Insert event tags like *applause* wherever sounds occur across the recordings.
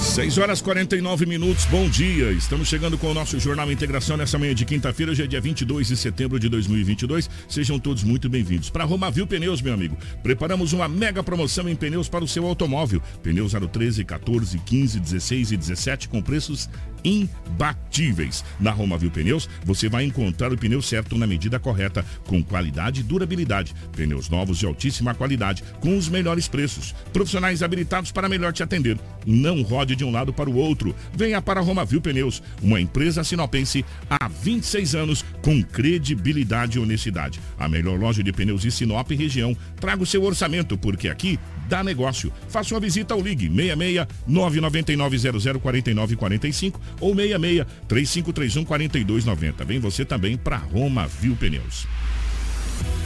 6 horas 49 minutos, bom dia. Estamos chegando com o nosso Jornal Integração nessa manhã de quinta-feira, hoje é dia 22 de setembro de 2022. Sejam todos muito bem-vindos. Para Romavil Pneus, meu amigo, preparamos uma mega promoção em pneus para o seu automóvel. Pneus 013, 14, 15, 16 e 17 com preços imbatíveis. Na Romavil Pneus, você vai encontrar o pneu certo na medida correta, com qualidade e durabilidade. Pneus novos de altíssima qualidade, com os melhores preços. Profissionais habilitados para melhor te atender. Não rode de um lado para o outro. Venha para a Romavil Pneus, uma empresa sinopense há 26 anos com credibilidade e honestidade. A melhor loja de pneus de Sinop e região. Traga o seu orçamento, porque aqui dá negócio. Faça uma visita ao Ligue 66 999 00 49 45 ou 66 3531 4290. Vem você também para Roma Viu Pneus.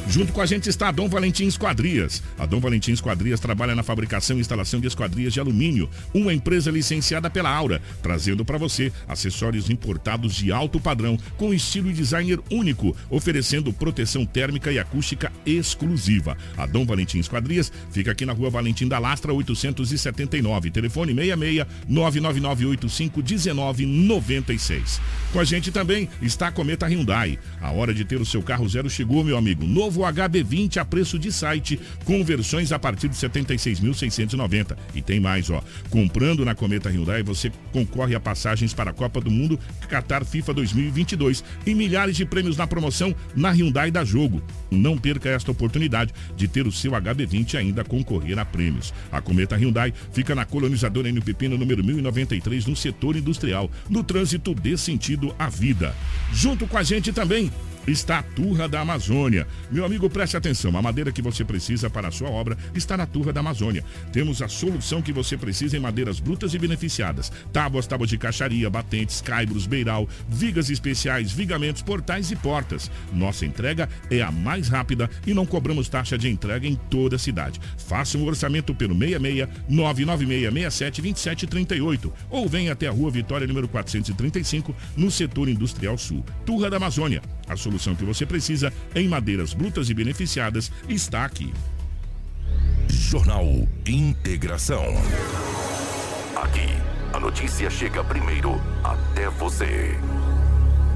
Junto com a gente está a Dom Valentim Esquadrias. A Dom Valentim Esquadrias trabalha na fabricação e instalação de esquadrias de alumínio, uma empresa licenciada pela Aura, trazendo para você acessórios importados de alto padrão, com estilo e designer único, oferecendo proteção térmica e acústica exclusiva. A Dom Valentim Esquadrias fica aqui na rua Valentim da Lastra, 879. Telefone 66 99985 1996. Com a gente também está a Cometa Hyundai. A hora de ter o seu carro zero chegou, meu amigo. Novo HB20 a preço de site, com versões a partir de 76.690. E tem mais, ó. Comprando na Cometa Hyundai, você concorre a passagens para a Copa do Mundo Qatar FIFA 2022 e milhares de prêmios na promoção na Hyundai da Jogo. Não perca esta oportunidade de ter o seu HB20 ainda concorrer a prêmios. A Cometa Hyundai fica na colonizadora N Pepino número 1093 no setor industrial. No trânsito dê sentido à vida. Junto com a gente também está a Turra da Amazônia. Meu amigo, preste atenção, a madeira que você precisa para a sua obra está na Turra da Amazônia. Temos a solução que você precisa em madeiras brutas e beneficiadas. Tábuas, tábuas de caixaria, batentes, caibros, beiral, vigas especiais, vigamentos, portais e portas. Nossa entrega é a mais rápida e não cobramos taxa de entrega em toda a cidade. Faça um orçamento pelo 66 996 67 27 38 ou venha até a Rua Vitória número 435 no setor industrial sul. Turra da Amazônia. A solução que você precisa em madeiras brutas e beneficiadas está aqui. Jornal Integração. Aqui, a notícia chega primeiro até você.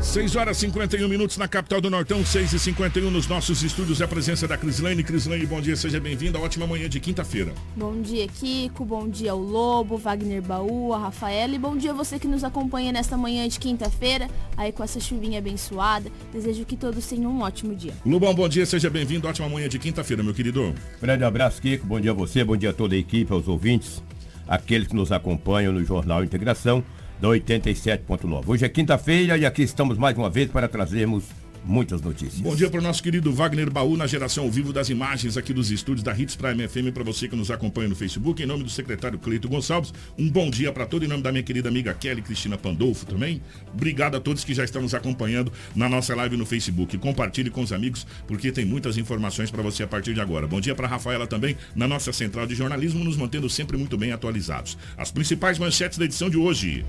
6 horas e 51 minutos na capital do Nortão, 6 e 51 nos nossos estúdios. É a presença da Crislane. Crislane, bom dia, seja bem-vinda. Ótima manhã de quinta-feira. Bom dia, Kiko. Bom dia ao Lobo, Wagner Baú, a Rafaela. E bom dia a você que nos acompanha nesta manhã de quinta-feira, aí com essa chuvinha abençoada. Desejo que todos tenham um ótimo dia. Lobão, bom dia, seja bem-vindo. Ótima manhã de quinta-feira, meu querido. Grande abraço, Kiko. Bom dia a você, bom dia a toda a equipe, aos ouvintes, aqueles que nos acompanham no Jornal Integração da 87.9. Hoje é quinta-feira e aqui estamos mais uma vez para trazermos muitas notícias. Bom dia para o nosso querido Wagner Baú na geração ao vivo das imagens aqui dos estúdios da Hits Prime FM para você que nos acompanha no Facebook. Em nome do secretário Cleito Gonçalves, um bom dia para todo em nome da minha querida amiga Kelly Cristina Pandolfo também. Obrigado a todos que já estão nos acompanhando na nossa live no Facebook. Compartilhe com os amigos porque tem muitas informações para você a partir de agora. Bom dia para Rafaela também na nossa central de jornalismo, nos mantendo sempre muito bem atualizados. As principais manchetes da edição de hoje.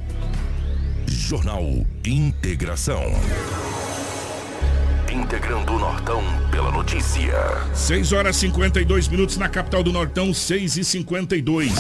Jornal Integração. Integrando o Nortão pela notícia. 6 horas e 52 minutos na capital do Nortão, 6 e 52.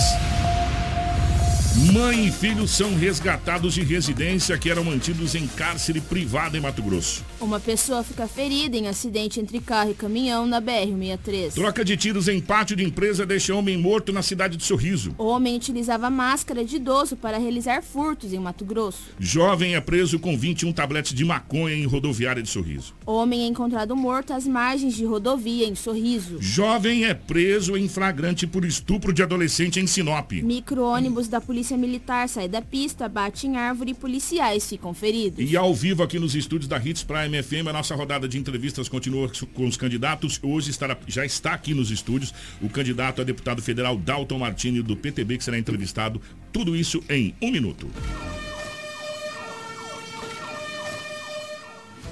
Mãe e filho são resgatados de residência que eram mantidos em cárcere privado em Mato Grosso. Uma pessoa fica ferida em acidente entre carro e caminhão na BR-63. Troca de tiros em pátio de empresa deixa homem morto na cidade de Sorriso. O homem utilizava máscara de idoso para realizar furtos em Mato Grosso. Jovem é preso com 21 tabletes de maconha em rodoviária de Sorriso. O homem é encontrado morto às margens de rodovia em Sorriso. Jovem é preso em flagrante por estupro de adolescente em Sinop. Micro-ônibus da Polícia Militar sai da pista, bate em árvore e policiais ficam feridos. E ao vivo aqui nos estúdios da Hits Prime FM, a nossa rodada de entrevistas continua com os candidatos. Hoje estará, já está aqui nos estúdios o candidato a deputado federal Dalton Martini do PTB, que será entrevistado. Tudo isso em um minuto.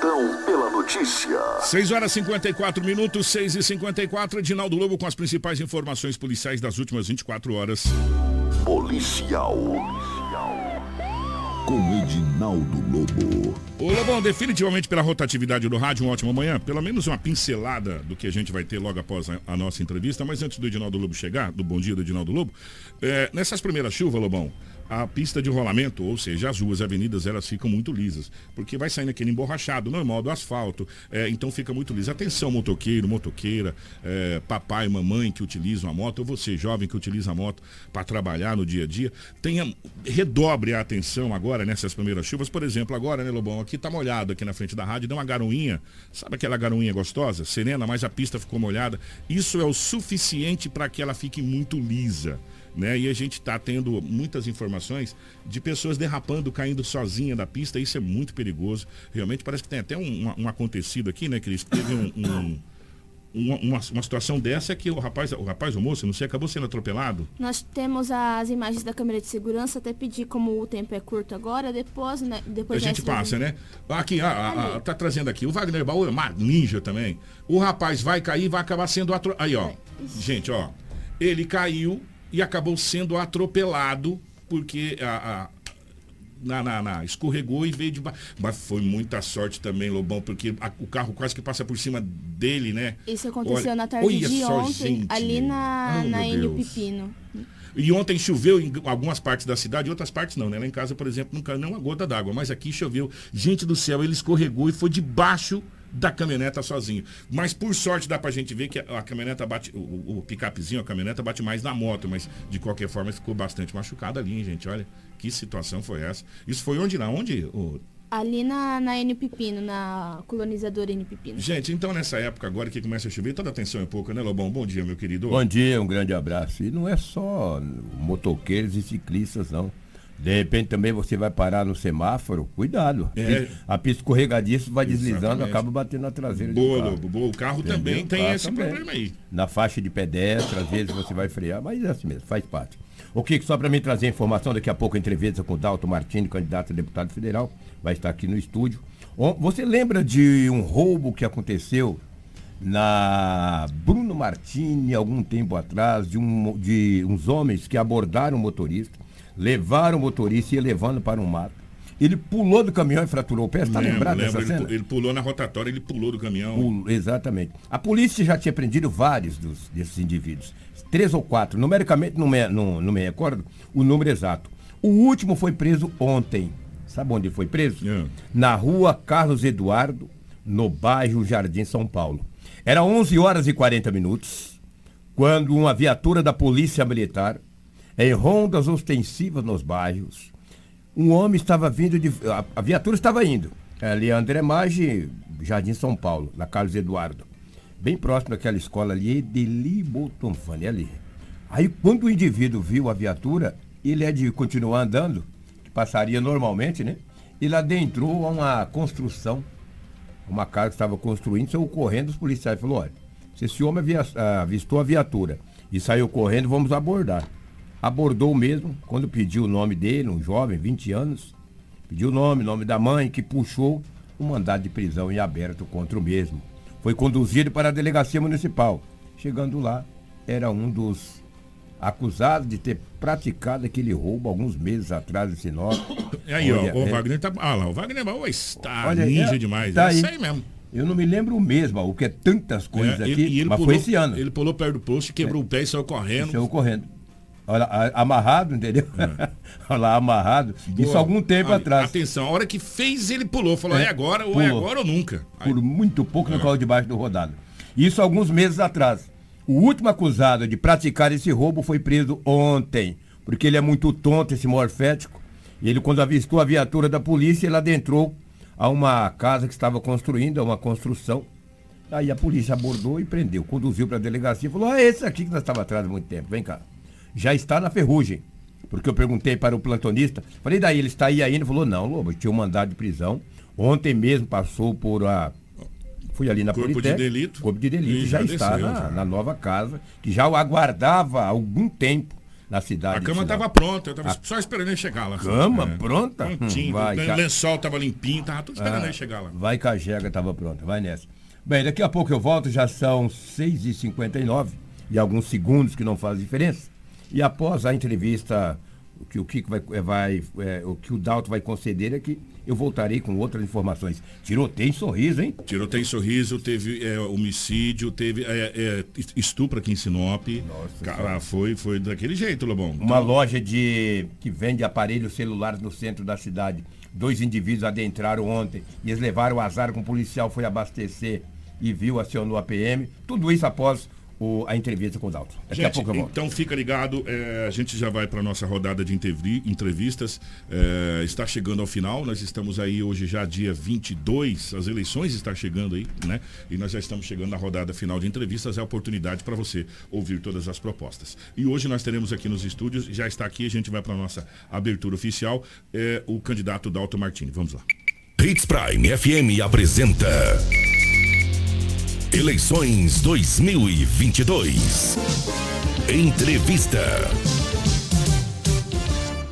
Integrando o Nortão pela notícia. 6 horas 54 minutos, 6 e 54 Edinaldo Lobo com as principais informações policiais das últimas 24 horas. Policial. Com Edinaldo Lobo. Ô Lobão, definitivamente pela rotatividade do rádio, uma ótima manhã. Pelo menos uma pincelada do que a gente vai ter logo após a, a nossa entrevista. Mas antes do Edinaldo Lobo chegar, do bom dia do Edinaldo Lobo, é, nessas primeiras chuvas, Lobão, a pista de rolamento, ou seja, as ruas, avenidas, elas ficam muito lisas, porque vai saindo aquele emborrachado normal do asfalto, é, então fica muito liso. Atenção, motoqueiro, motoqueira, é, papai, mamãe que utilizam a moto, ou você, jovem que utiliza a moto para trabalhar no dia a dia, tenha, redobre a atenção agora nessas primeiras chuvas. Por exemplo, agora, né, Lobão, aqui tá molhado aqui na frente da rádio, deu uma garoinha, sabe aquela garoinha gostosa, serena, mas a pista ficou molhada. Isso é o suficiente para que ela fique muito lisa né? E a gente está tendo muitas informações de pessoas derrapando, caindo sozinha da pista. Isso é muito perigoso. Realmente parece que tem até um, um acontecido aqui, né, Cris? Teve um, um uma, uma, uma, situação dessa é que o rapaz, o rapaz, o moço, não sei, acabou sendo atropelado. Nós temos as imagens da câmera de segurança, até pedir como o tempo é curto agora, depois, né? Depois a gente passa, né? Aqui, a, a, a, tá trazendo aqui. O Wagner Baú é uma ninja também. O rapaz vai cair vai acabar sendo atropelado. Aí, ó. Gente, ó. Ele caiu, e acabou sendo atropelado porque a, a na, na, na, escorregou e veio de baixo. Mas foi muita sorte também, Lobão, porque a, o carro quase que passa por cima dele, né? Isso aconteceu Olha, na tarde de ontem, gente. ali na, oh, na Enio Pepino. E ontem choveu em algumas partes da cidade, outras partes não, né? Lá em casa, por exemplo, nunca não uma gota d'água, mas aqui choveu. Gente do céu, ele escorregou e foi debaixo da caminhoneta sozinho. Mas por sorte dá pra gente ver que a, a caminhoneta bate, o, o picapezinho, a caminhoneta bate mais na moto, mas de qualquer forma ficou bastante machucado ali, hein, gente? Olha, que situação foi essa? Isso foi onde lá? Onde? O... Ali na, na N Pepino, na colonizadora N Pepino. Gente, então nessa época agora que começa a chover, toda atenção é pouca, né, Lobão? Bom dia, meu querido. Bom dia, um grande abraço. E não é só motoqueiros e ciclistas, não. De repente também você vai parar no semáforo, cuidado. É. A pista escorregadiça vai Exatamente. deslizando, acaba batendo na traseira boa, do carro. Boa, o carro Entendeu? também tem carro esse também. problema aí. Na faixa de pedestre, às vezes você vai frear, mas é assim mesmo, faz parte. O que só para mim trazer informação, daqui a pouco a entrevista com o Dalton Martini, candidato a deputado federal, vai estar aqui no estúdio. Você lembra de um roubo que aconteceu na Bruno Martini algum tempo atrás, de, um, de uns homens que abordaram o motorista? Levaram o motorista e ia levando para um mato. Ele pulou do caminhão e fraturou o pé. Está lembrado lembro, dessa ele, cena? Ele pulou na rotatória, ele pulou do caminhão. Pulou, exatamente. A polícia já tinha prendido vários dos, desses indivíduos. Três ou quatro. Numericamente, não me, não, não me recordo o número exato. O último foi preso ontem. Sabe onde foi preso? É. Na rua Carlos Eduardo, no bairro Jardim São Paulo. Era 11 horas e 40 minutos, quando uma viatura da Polícia Militar em rondas ostensivas nos bairros. Um homem estava vindo de. A, viatura estava indo. Ali, André Maggi, Jardim São Paulo, na Carlos Eduardo. Bem próximo daquela escola ali, de Libotonfane, ali. Aí, quando o indivíduo viu a viatura, ele é de continuar andando, que passaria normalmente, né? Ele adentrou a uma construção, uma casa que estava construindo, saiu correndo, os policiais falaram, olha, se esse homem avistou a viatura e saiu correndo, vamos abordar abordou mesmo, quando pediu o nome dele, um jovem, 20 anos, pediu o nome, nome da mãe, que puxou um mandado de prisão em aberto contra o mesmo. Foi conduzido para a delegacia municipal. Chegando lá, era um dos acusados de ter praticado aquele roubo alguns meses atrás em Sinop. E aí, Olha, ó, o é... Wagner tá. Ah lá, o Wagner ó, está Olha, ninja é, demais. Tá é isso aí mesmo. Eu não me lembro mesmo, o que é tantas coisas é, aqui, ele, ele mas pulou, foi esse ano. Ele pulou perto do posto, quebrou é. o pé e saiu correndo. Saiu correndo. Olha, amarrado, entendeu? É. *laughs* Olha lá, amarrado. Boa. Isso algum tempo atrás. Atenção, a hora que fez, ele pulou. Falou, é, é agora, ou é agora ou nunca. Aí. Por muito pouco é. no colo debaixo do rodado. Isso alguns meses atrás. O último acusado de praticar esse roubo foi preso ontem, porque ele é muito tonto, esse morfético. E ele, quando avistou a viatura da polícia, ele adentrou a uma casa que estava construindo, a uma construção. Aí a polícia abordou e prendeu, conduziu para a delegacia e falou: Ah, esse aqui que nós estava atrás há muito tempo, vem cá. Já está na ferrugem. Porque eu perguntei para o plantonista, falei, daí ele está aí ainda? Ele falou, não, Lobo, tinha um mandado de prisão. Ontem mesmo passou por a. Fui ali na Corpo Politec, de delito. Corpo de delito E já, já está desceu, na, já. na nova casa, que já o aguardava há algum tempo na cidade. A cama estava pronta, eu estava só esperando ele chegar lá. Cama É. pronta? Prontinho, Hum, vai, o lençol estava limpinho, tava tudo esperando Ah, ele chegar lá. Vai que a jega estava pronta, vai nessa. Bem, daqui a pouco eu volto, já são 6h59 e alguns segundos que não faz diferença. E após a entrevista, o que o Kiko vai, é, vai é, o que o Dalto vai conceder é que eu voltarei com outras informações. Tiroteio em sorriso, hein? Tiroteio em sorriso, teve é, homicídio, teve é, estupro aqui em Sinop. Nossa Cara, foi, foi daquele jeito, Lobão. Uma loja de que vende aparelhos celulares no centro da cidade. Dois indivíduos adentraram ontem e eles levaram o azar com o policial foi abastecer e viu, acionou a PM. Tudo isso após o- a entrevista com o Dalton. Daqui a Gente, pouco eu volto. então fica ligado, é, a gente já vai para nossa rodada de entrevi- entrevistas, é, está chegando ao final, nós estamos aí hoje já dia 22, as eleições estão chegando aí, né? E nós já estamos chegando na rodada final de entrevistas, é a oportunidade para você ouvir todas as propostas. E hoje nós teremos aqui nos estúdios, já está aqui, a gente vai para nossa abertura oficial, é, o candidato Dalton Martini. Vamos lá. Hits Prime FM apresenta Eleições 2022. Entrevista.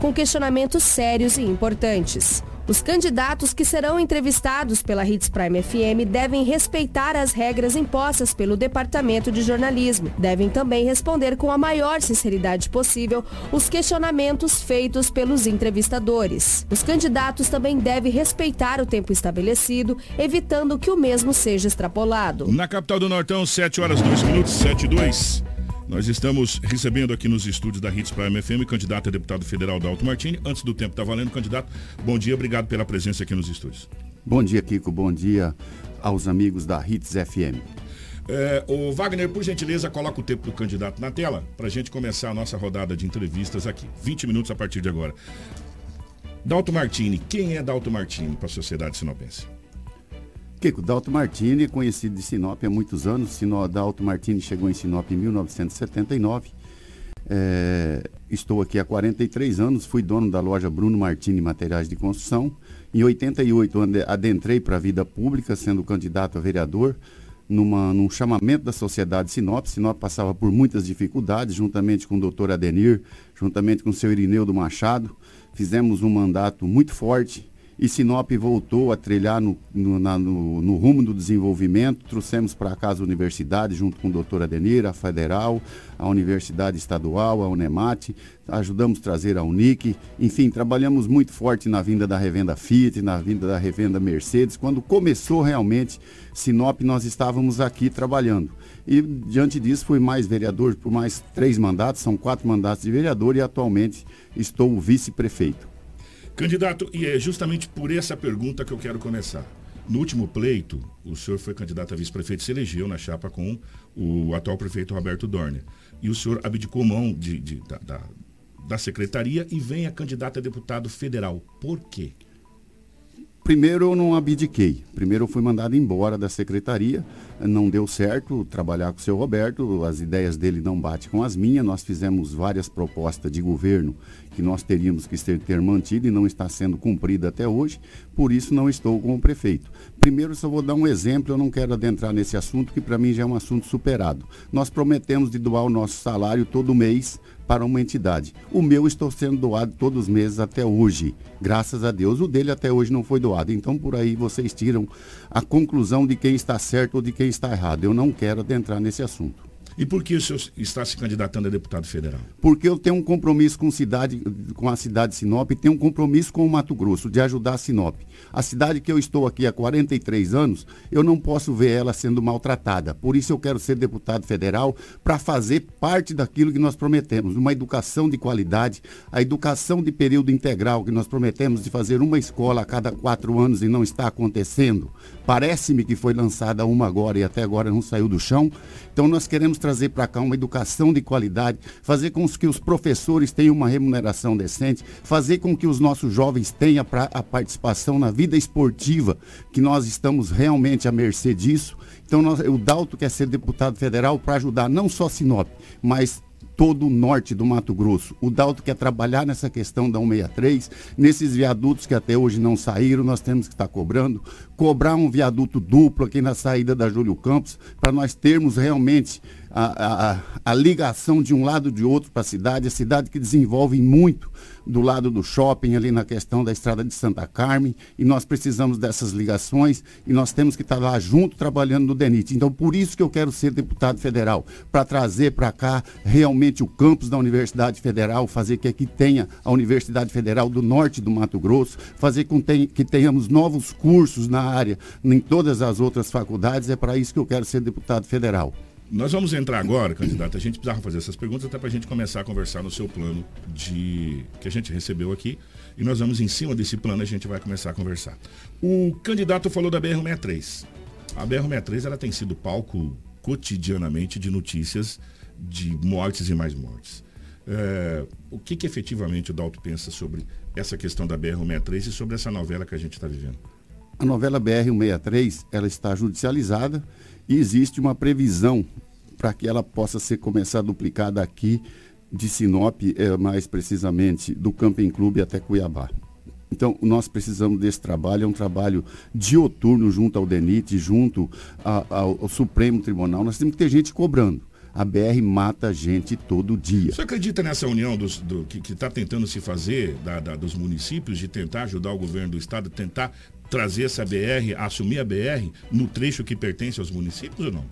com questionamentos sérios e importantes. Os candidatos que serão entrevistados pela Hits Prime FM devem respeitar as regras impostas pelo Departamento de Jornalismo. Devem também responder com a maior sinceridade possível os questionamentos feitos pelos entrevistadores. Os candidatos também devem respeitar o tempo estabelecido, evitando que o mesmo seja extrapolado. Na capital do Nortão, 7 horas 2 minutos, 7 e 2. Nós estamos recebendo aqui nos estúdios da Hits Prime FM, candidato a deputado federal Dalto Martini. Antes do tempo tá valendo, candidato. Bom dia, obrigado pela presença aqui nos estúdios. Bom dia, Kiko. Bom dia aos amigos da Hits FM. É, o Wagner, por gentileza, coloca o tempo do candidato na tela para a gente começar a nossa rodada de entrevistas aqui. 20 minutos a partir de agora. Dalto Martini, quem é Dalto Martini para a sociedade sinopense? Kiko, Dalto Martini conhecido de Sinop há muitos anos. Sino, Dalto Martini chegou em Sinop em 1979. É, estou aqui há 43 anos, fui dono da loja Bruno Martini Materiais de Construção. Em 88 ande- adentrei para a vida pública, sendo candidato a vereador, numa, num chamamento da sociedade Sinop. Sinop passava por muitas dificuldades, juntamente com o doutor Adenir, juntamente com o seu Irineu do Machado. Fizemos um mandato muito forte e Sinop voltou a trilhar no, no, na- no- no rumo do desenvolvimento. Trouxemos para casa a universidade, junto com o doutor Adenir, a Federal, a Universidade Estadual, a Unemate. Ajudamos a trazer a Unic. Enfim, trabalhamos muito forte na vinda da revenda Fiat, na vinda da revenda Mercedes. Quando começou realmente Sinop, nós estávamos aqui trabalhando. E diante disso, fui mais vereador por mais três mandatos, são quatro mandatos de vereador e atualmente estou vice-prefeito. Candidato, e é justamente por essa pergunta que eu quero começar. No último pleito, o senhor foi candidato a vice-prefeito, se elegeu na chapa com o atual prefeito Roberto Dorner. E o senhor abdicou mão de, de- da, da- da secretaria e vem a candidato a deputado federal. Por quê? Primeiro eu não abdiquei. Primeiro eu fui mandado embora da secretaria. Não deu certo trabalhar com o seu Roberto, as ideias dele não batem com as minhas. Nós fizemos várias propostas de governo que nós teríamos que ter, mantido e não está sendo cumprida até hoje. Por isso não estou com o prefeito. Primeiro só vou dar um exemplo, eu não quero adentrar nesse assunto, que para mim já é um assunto superado. Nós prometemos de doar o nosso salário todo mês para uma entidade. O meu estou sendo doado todos os meses até hoje, graças a Deus. O dele até hoje não foi doado. Então por aí vocês tiram a conclusão de quem está certo ou de quem está errado. Eu não quero adentrar nesse assunto. E por que o senhor está se candidatando a deputado federal? Porque eu tenho um compromisso com, cidade, com a cidade de Sinop e tenho um compromisso com o Mato Grosso de ajudar a Sinop. A cidade que eu estou aqui há 43 anos, eu não posso ver ela sendo maltratada. Por isso eu quero ser deputado federal para fazer parte daquilo que nós prometemos, uma educação de qualidade, a educação de período integral que nós prometemos de fazer uma escola a cada quatro anos e não está acontecendo. Parece-me que foi lançada uma agora e até agora não saiu do chão. Então nós queremos trazer para cá uma educação de qualidade, fazer com que os professores tenham uma remuneração decente, fazer com que os nossos jovens tenham a participação na vida esportiva, que nós estamos realmente à mercê disso. Então nós, o Dalto quer ser deputado federal para ajudar não só Sinop, mas todo o norte do Mato Grosso. O Dalto quer trabalhar nessa questão da 163, nesses viadutos que até hoje não saíram, nós temos que estar cobrando, cobrar um viaduto duplo aqui na saída da Júlio Campos, para nós termos realmente a, a, a, ligação de um lado de outro para a cidade, a cidade que desenvolve muito do lado do shopping, ali na questão da estrada de Santa Carmen, e nós precisamos dessas ligações e nós temos que estar lá junto trabalhando no DENIT. Então, por isso que eu quero ser deputado federal, para trazer para cá realmente o campus da Universidade Federal, fazer que aqui tenha a Universidade Federal do Norte do Mato Grosso, fazer com que tenhamos novos cursos na área, em todas as outras faculdades, é para isso que eu quero ser deputado federal. Nós vamos entrar agora, candidato. A gente precisava fazer essas perguntas até para a gente começar a conversar no seu plano de que a gente recebeu aqui. E nós vamos, em cima desse plano, a gente vai começar a conversar. O candidato falou da BR-63. A BR-63 ela tem sido palco cotidianamente de notícias de mortes e mais mortes. É, o que, que efetivamente o Dalto pensa sobre essa questão da BR-63 e sobre essa novela que a gente está vivendo? A novela BR-163 ela está judicializada e existe uma previsão para que ela possa ser começar a duplicada aqui de Sinop, é, mais precisamente do Camping Clube até Cuiabá. Então, nós precisamos desse trabalho, é um trabalho dioturno junto ao DENIT, junto a, ao, ao Supremo Tribunal. Nós temos que ter gente cobrando. A BR mata gente todo dia. Você acredita nessa união dos, do, que está tentando se fazer da, da, dos municípios de tentar ajudar o governo do estado, tentar trazer essa BR, assumir a BR no trecho que pertence aos municípios ou não?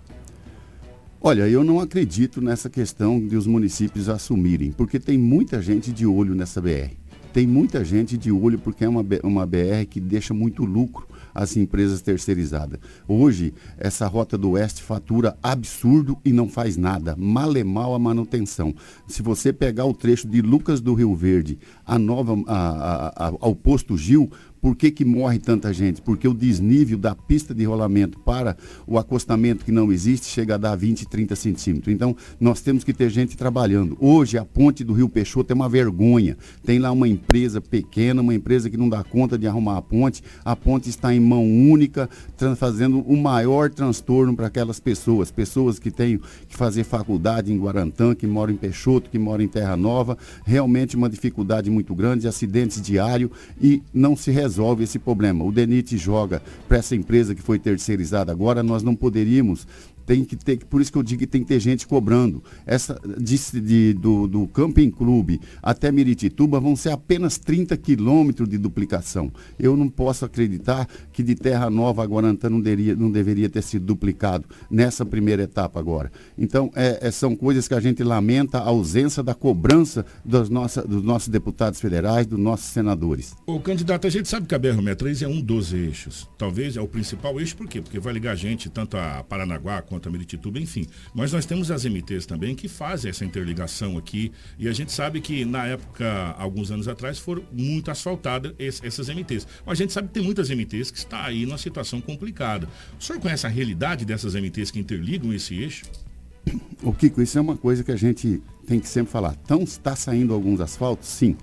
Olha, eu não acredito nessa questão de os municípios assumirem, porque tem muita gente de olho nessa BR. Tem muita gente de olho porque é uma, uma BR que deixa muito lucro às empresas terceirizadas. Hoje, essa rota do Oeste fatura absurdo e não faz nada. Mal é mal a manutenção. Se você pegar o trecho de Lucas do Rio Verde a nova, a, a, ao posto Gil, por que, que morre tanta gente? Porque o desnível da pista de rolamento para o acostamento que não existe chega a dar 20, 30 centímetros. Então, nós temos que ter gente trabalhando. Hoje, a ponte do Rio Peixoto é uma vergonha. Tem lá uma empresa pequena, uma empresa que não dá conta de arrumar a ponte. A ponte está em mão única, fazendo o maior transtorno para aquelas pessoas. Pessoas que têm que fazer faculdade em Guarantã, que moram em Peixoto, que moram em Terra Nova. Realmente uma dificuldade muito grande, acidentes diários e não se resolve resolve esse problema. O DENIT joga para essa empresa que foi terceirizada agora, nós não poderíamos tem que ter, por isso que eu digo que tem que ter gente cobrando. Essa de, de, do, do Camping Clube até Miritituba vão ser apenas 30 quilômetros de duplicação. Eu não posso acreditar que de Terra Nova a Guarantã não, deveria, não deveria ter sido duplicado nessa primeira etapa agora. Então, é, é, são coisas que a gente lamenta a ausência da cobrança dos, nossa, dos nossos deputados federais, dos nossos senadores. O candidato, a gente sabe que a BR-63 é um dos eixos. Talvez é o principal eixo, por quê? Porque vai ligar a gente tanto a Paranaguá quanto quanto a Miritituba, enfim. Mas nós temos as MTs também que fazem essa interligação aqui e a gente sabe que na época, alguns anos atrás, foram muito asfaltadas essas MTs. Mas a gente sabe que tem muitas MTs que está aí numa situação complicada. O senhor conhece a realidade dessas MTs que interligam esse eixo? O Kiko, isso é uma coisa que a gente tem que sempre falar. Então, está saindo alguns asfaltos? Sim.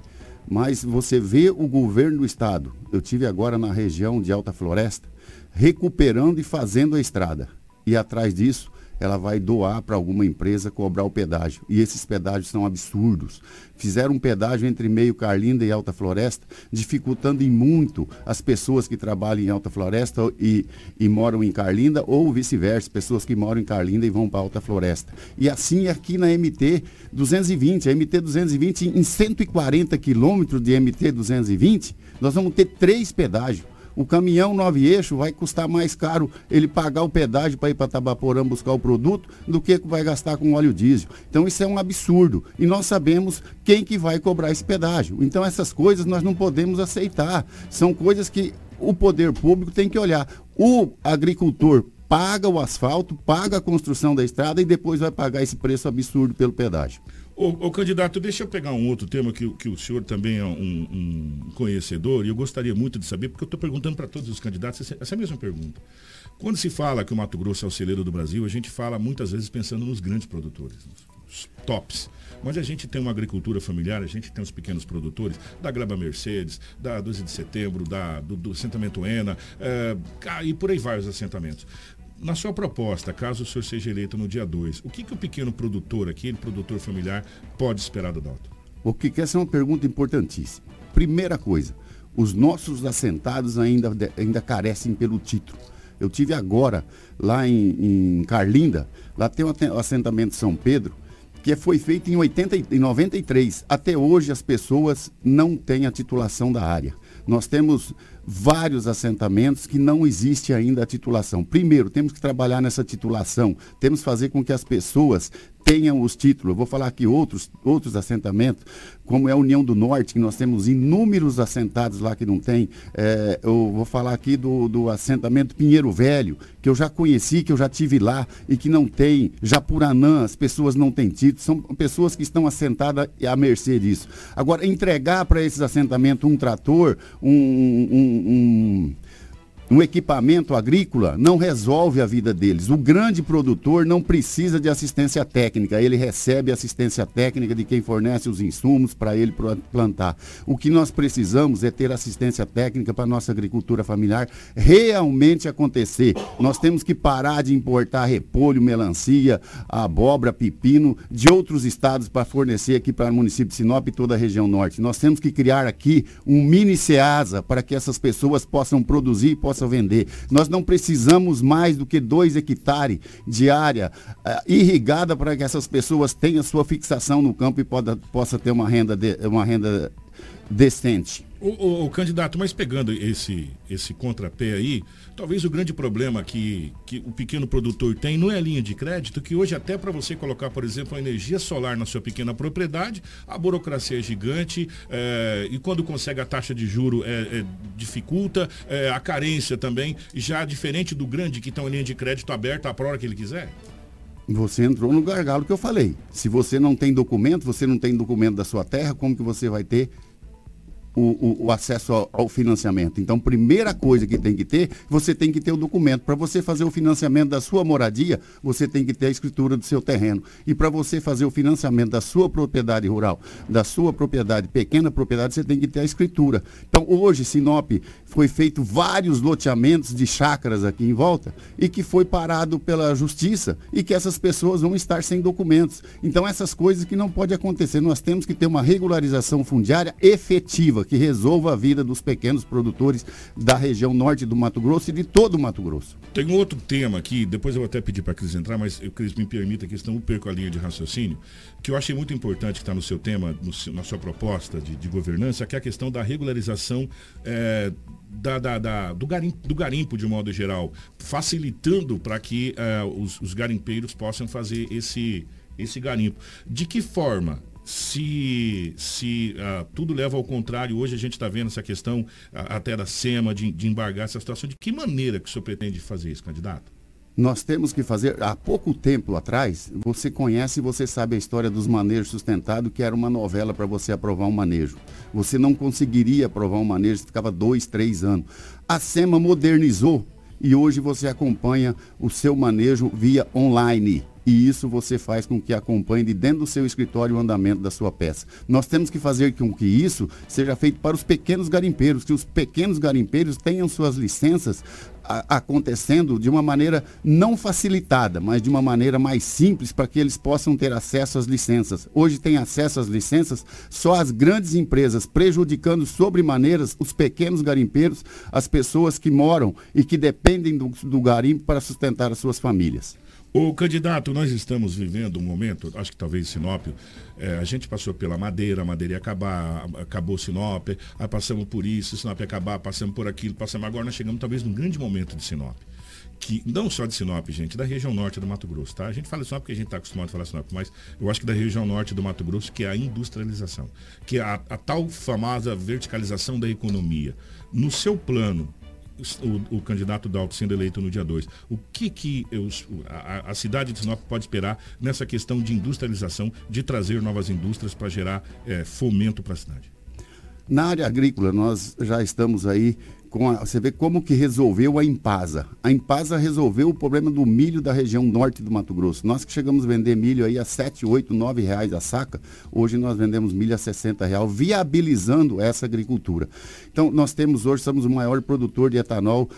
Mas você vê o governo do estado, eu tive agora na região de Alta Floresta, recuperando e fazendo a estrada. E atrás disso, ela vai doar para alguma empresa cobrar o pedágio. E esses pedágios são absurdos. Fizeram um pedágio entre Meio Carlinda e Alta Floresta, dificultando em muito as pessoas que trabalham em Alta Floresta e, e moram em Carlinda, ou vice-versa, pessoas que moram em Carlinda e vão para Alta Floresta. E assim aqui na MT 220, a MT 220 em 140 quilômetros de MT 220, nós vamos ter três pedágios. O caminhão nove eixo vai custar mais caro ele pagar o pedágio para ir para Tabaporã buscar o produto do que vai gastar com óleo diesel. Então isso é um absurdo. E nós sabemos quem que vai cobrar esse pedágio. Então essas coisas nós não podemos aceitar. São coisas que o poder público tem que olhar. O agricultor paga o asfalto, paga a construção da estrada e depois vai pagar esse preço absurdo pelo pedágio. O, candidato, deixa eu pegar um outro tema que, que o senhor também é um, um conhecedor e eu gostaria muito de saber, porque eu estou perguntando para todos os candidatos essa, essa mesma pergunta. Quando se fala que o Mato Grosso é o celeiro do Brasil, a gente fala muitas vezes pensando nos grandes produtores, nos tops. Mas a gente tem uma agricultura familiar, a gente tem os pequenos produtores, da Graba Mercedes, da 12 de setembro, da, do, do assentamento ENA, é, e por aí vai os assentamentos. Na sua proposta, caso o senhor seja eleito no dia 2, o que, que o pequeno produtor, aquele produtor familiar, pode esperar do Dalton? O que, que essa é uma pergunta importantíssima. Primeira coisa, os nossos assentados ainda, ainda carecem pelo título. Eu tive agora, lá em, em Carlinda, lá tem o assentamento São Pedro, que foi feito em, 80, em 93. Até hoje as pessoas não têm a titulação da área. Nós temos vários assentamentos que não existe ainda a titulação. Primeiro, temos que trabalhar nessa titulação, temos que fazer com que as pessoas tenham os títulos. Eu vou falar aqui outros, outros assentamentos, como é a União do Norte, que nós temos inúmeros assentados lá que não tem. É, eu vou falar aqui do, do assentamento Pinheiro Velho, que eu já conheci, que eu já tive lá e que não tem. Japuranã, as pessoas não têm título, são pessoas que estão assentadas à mercê disso. Agora, entregar para esses assentamentos um trator, um, um, um um equipamento agrícola não resolve a vida deles. O grande produtor não precisa de assistência técnica, ele recebe assistência técnica de quem fornece os insumos para ele plantar. O que nós precisamos é ter assistência técnica para nossa agricultura familiar realmente acontecer. Nós temos que parar de importar repolho, melancia, abóbora, pepino de outros estados para fornecer aqui para o município de Sinop e toda a região norte. Nós temos que criar aqui um mini SEASA para que essas pessoas possam produzir e possam vender. Nós não precisamos mais do que dois hectares de área uh, irrigada para que essas pessoas tenham sua fixação no campo e poda, possa ter uma renda, de, uma renda decente. O, o, o, candidato, mas pegando esse, esse contrapé aí, talvez o grande problema que, que o pequeno produtor tem não é a linha de crédito, que hoje até para você colocar, por exemplo, a energia solar na sua pequena propriedade, a burocracia é gigante é, e quando consegue a taxa de juro é, é dificulta, é, a carência também, já diferente do grande que tem uma linha de crédito aberta a hora que ele quiser. Você entrou no gargalo que eu falei. Se você não tem documento, você não tem documento da sua terra, como que você vai ter o, o, o acesso ao, ao, financiamento. Então, primeira coisa que tem que ter, você tem que ter o documento. Para você fazer o financiamento da sua moradia, você tem que ter a escritura do seu terreno. E para você fazer o financiamento da sua propriedade rural, da sua propriedade, pequena propriedade, você tem que ter a escritura. Então, hoje, Sinop foi feito vários loteamentos de chácaras aqui em volta e que foi parado pela justiça e que essas pessoas vão estar sem documentos. Então, essas coisas que não pode acontecer. Nós temos que ter uma regularização fundiária efetiva que resolva a vida dos pequenos produtores da região norte do Mato Grosso e de todo o Mato Grosso. Tem um outro tema aqui, depois eu vou até pedir para a Cris entrar, mas Cris, me permita que senão eu perco a linha de raciocínio, que eu achei muito importante que está no seu tema, no, na sua proposta de, de, governança, que é a questão da regularização é, da, da, da, do, garimpo, do, garimpo, de modo geral, facilitando para que é, os, os garimpeiros possam fazer esse, esse garimpo. De que forma se, se uh, tudo leva ao contrário, hoje a gente está vendo essa questão uh, até da SEMA, de, de embargar essa situação, de que maneira que o senhor pretende fazer isso, candidato? Nós temos que fazer, há pouco tempo atrás, você conhece e você sabe a história dos manejos sustentados, que era uma novela para você aprovar um manejo. Você não conseguiria aprovar um manejo, ficava dois, três anos. A SEMA modernizou e hoje você acompanha o seu manejo via online. E isso você faz com que acompanhe de dentro do seu escritório o andamento da sua peça. Nós temos que fazer com que isso seja feito para os pequenos garimpeiros, que os pequenos garimpeiros tenham suas licenças acontecendo de uma maneira não facilitada, mas de uma maneira mais simples para que eles possam ter acesso às licenças. Hoje tem acesso às licenças só as grandes empresas, prejudicando sobremaneiras os pequenos garimpeiros, as pessoas que moram e que dependem do, do garimpo para sustentar as suas famílias. O candidato, nós estamos vivendo um momento, acho que talvez Sinop, é, a gente passou pela Madeira, a Madeira ia acabar, acabou Sinop, aí passamos por isso, Sinop ia acabar, passamos por aquilo, passamos agora, nós chegamos talvez num grande momento de Sinop. Que, não só de Sinop, gente, da região norte do Mato Grosso, tá? A gente fala Sinop porque a gente está acostumado a falar Sinop, mas eu acho que da região norte do Mato Grosso, que é a industrialização, que é a, a tal famosa verticalização da economia. No seu plano, o, o, candidato Dalto sendo eleito no dia 2, o que, que eu, a, a, cidade de Sinop pode esperar nessa questão de industrialização, de trazer novas indústrias para gerar é, fomento para a cidade? Na área agrícola, nós já estamos aí a, você vê como que resolveu a Impasa. A Impasa resolveu o problema do milho da região norte do Mato Grosso. Nós que chegamos a vender milho aí a 7, 8, 9 reais a saca, hoje nós vendemos milho a 60 reais, viabilizando essa agricultura. Então, nós temos hoje, somos o maior produtor de etanol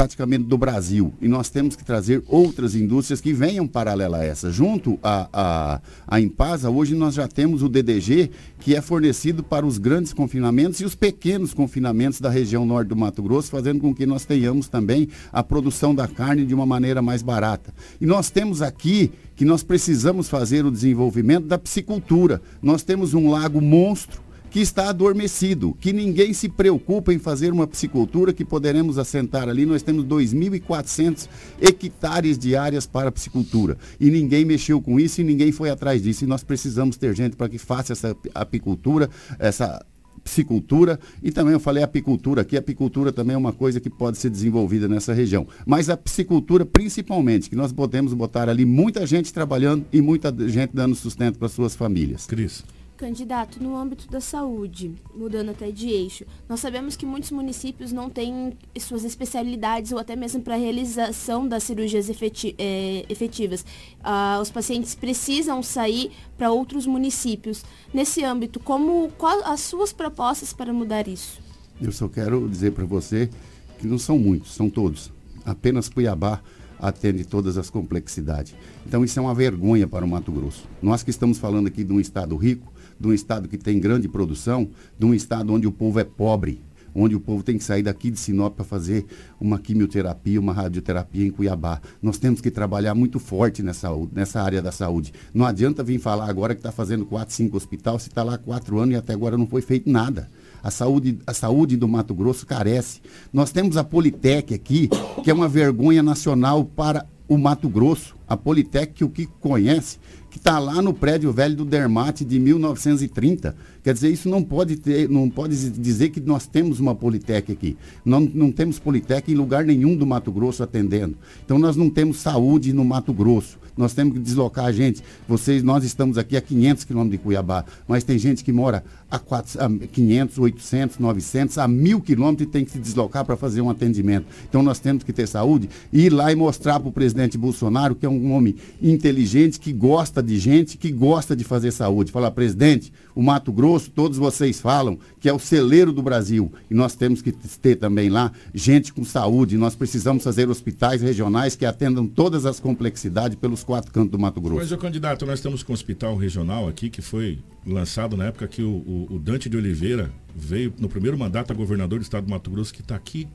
praticamente do Brasil. E nós temos que trazer outras indústrias que venham paralela a essa. Junto à a, a, a Impasa, hoje nós já temos o DDG, que é fornecido para os grandes confinamentos e os pequenos confinamentos da região norte do Mato Grosso, fazendo com que nós tenhamos também a produção da carne de uma maneira mais barata. E nós temos aqui que nós precisamos fazer o desenvolvimento da piscicultura. Nós temos um lago monstro que está adormecido, que ninguém se preocupa em fazer uma piscicultura que poderemos assentar ali. Nós temos 2.400 hectares de áreas para piscicultura e ninguém mexeu com isso e ninguém foi atrás disso. E nós precisamos ter gente para que faça essa apicultura, essa piscicultura e também eu falei apicultura aqui, apicultura também é uma coisa que pode ser desenvolvida nessa região. Mas a piscicultura principalmente, que nós podemos botar ali muita gente trabalhando e muita gente dando sustento para suas famílias. Cris. Candidato, no âmbito da saúde, mudando até de eixo, nós sabemos que muitos municípios não têm suas especialidades ou até mesmo para a realização das cirurgias é, efetivas. Ah, os pacientes precisam sair para outros municípios. Nesse âmbito, como qual as suas propostas para mudar isso? Eu só quero dizer para você que não são muitos, são todos. Apenas Cuiabá atende todas as complexidades. Então isso é uma vergonha para o Mato Grosso. Nós que estamos falando aqui de um estado rico, de um estado que tem grande produção, de um estado onde o povo é pobre, onde o povo tem que sair daqui de Sinop para fazer uma quimioterapia, uma radioterapia em Cuiabá. Nós temos que trabalhar muito forte nessa, nessa área da saúde. Não adianta vir falar agora que está fazendo 4, 5 hospital, se está lá quatro anos e até agora não foi feito nada. A saúde, a saúde do Mato Grosso carece. Nós temos a Politec aqui, que é uma vergonha nacional para o Mato Grosso. A Politec, que o que conhece, que está lá no prédio velho do Dermate de 1930. Quer dizer, isso não pode ter, não pode dizer que nós temos uma Politec aqui. Não, não temos Politec em lugar nenhum do Mato Grosso atendendo. Então nós não temos saúde no Mato Grosso. Nós temos que deslocar a gente. Vocês, nós estamos aqui a 500 quilômetros de Cuiabá, mas tem gente que mora a, 4, a 500, 800, 900, a 1000 quilômetros e tem que se deslocar para fazer um atendimento. Então nós temos que ter saúde e ir lá e mostrar para o presidente Bolsonaro que é um homem inteligente, que gosta de gente, que gosta de fazer saúde. Falar, presidente, o Mato Grosso, todos vocês falam que é o celeiro do Brasil. E nós temos que ter também lá gente com saúde. Nós precisamos fazer hospitais regionais que atendam todas as complexidades pelos quatro cantos do Mato Grosso. Mas, o candidato, nós temos com um hospital regional aqui que foi lançado na época que o, o, o Dante de Oliveira veio no primeiro mandato a governador do estado do Mato Grosso, que está aqui.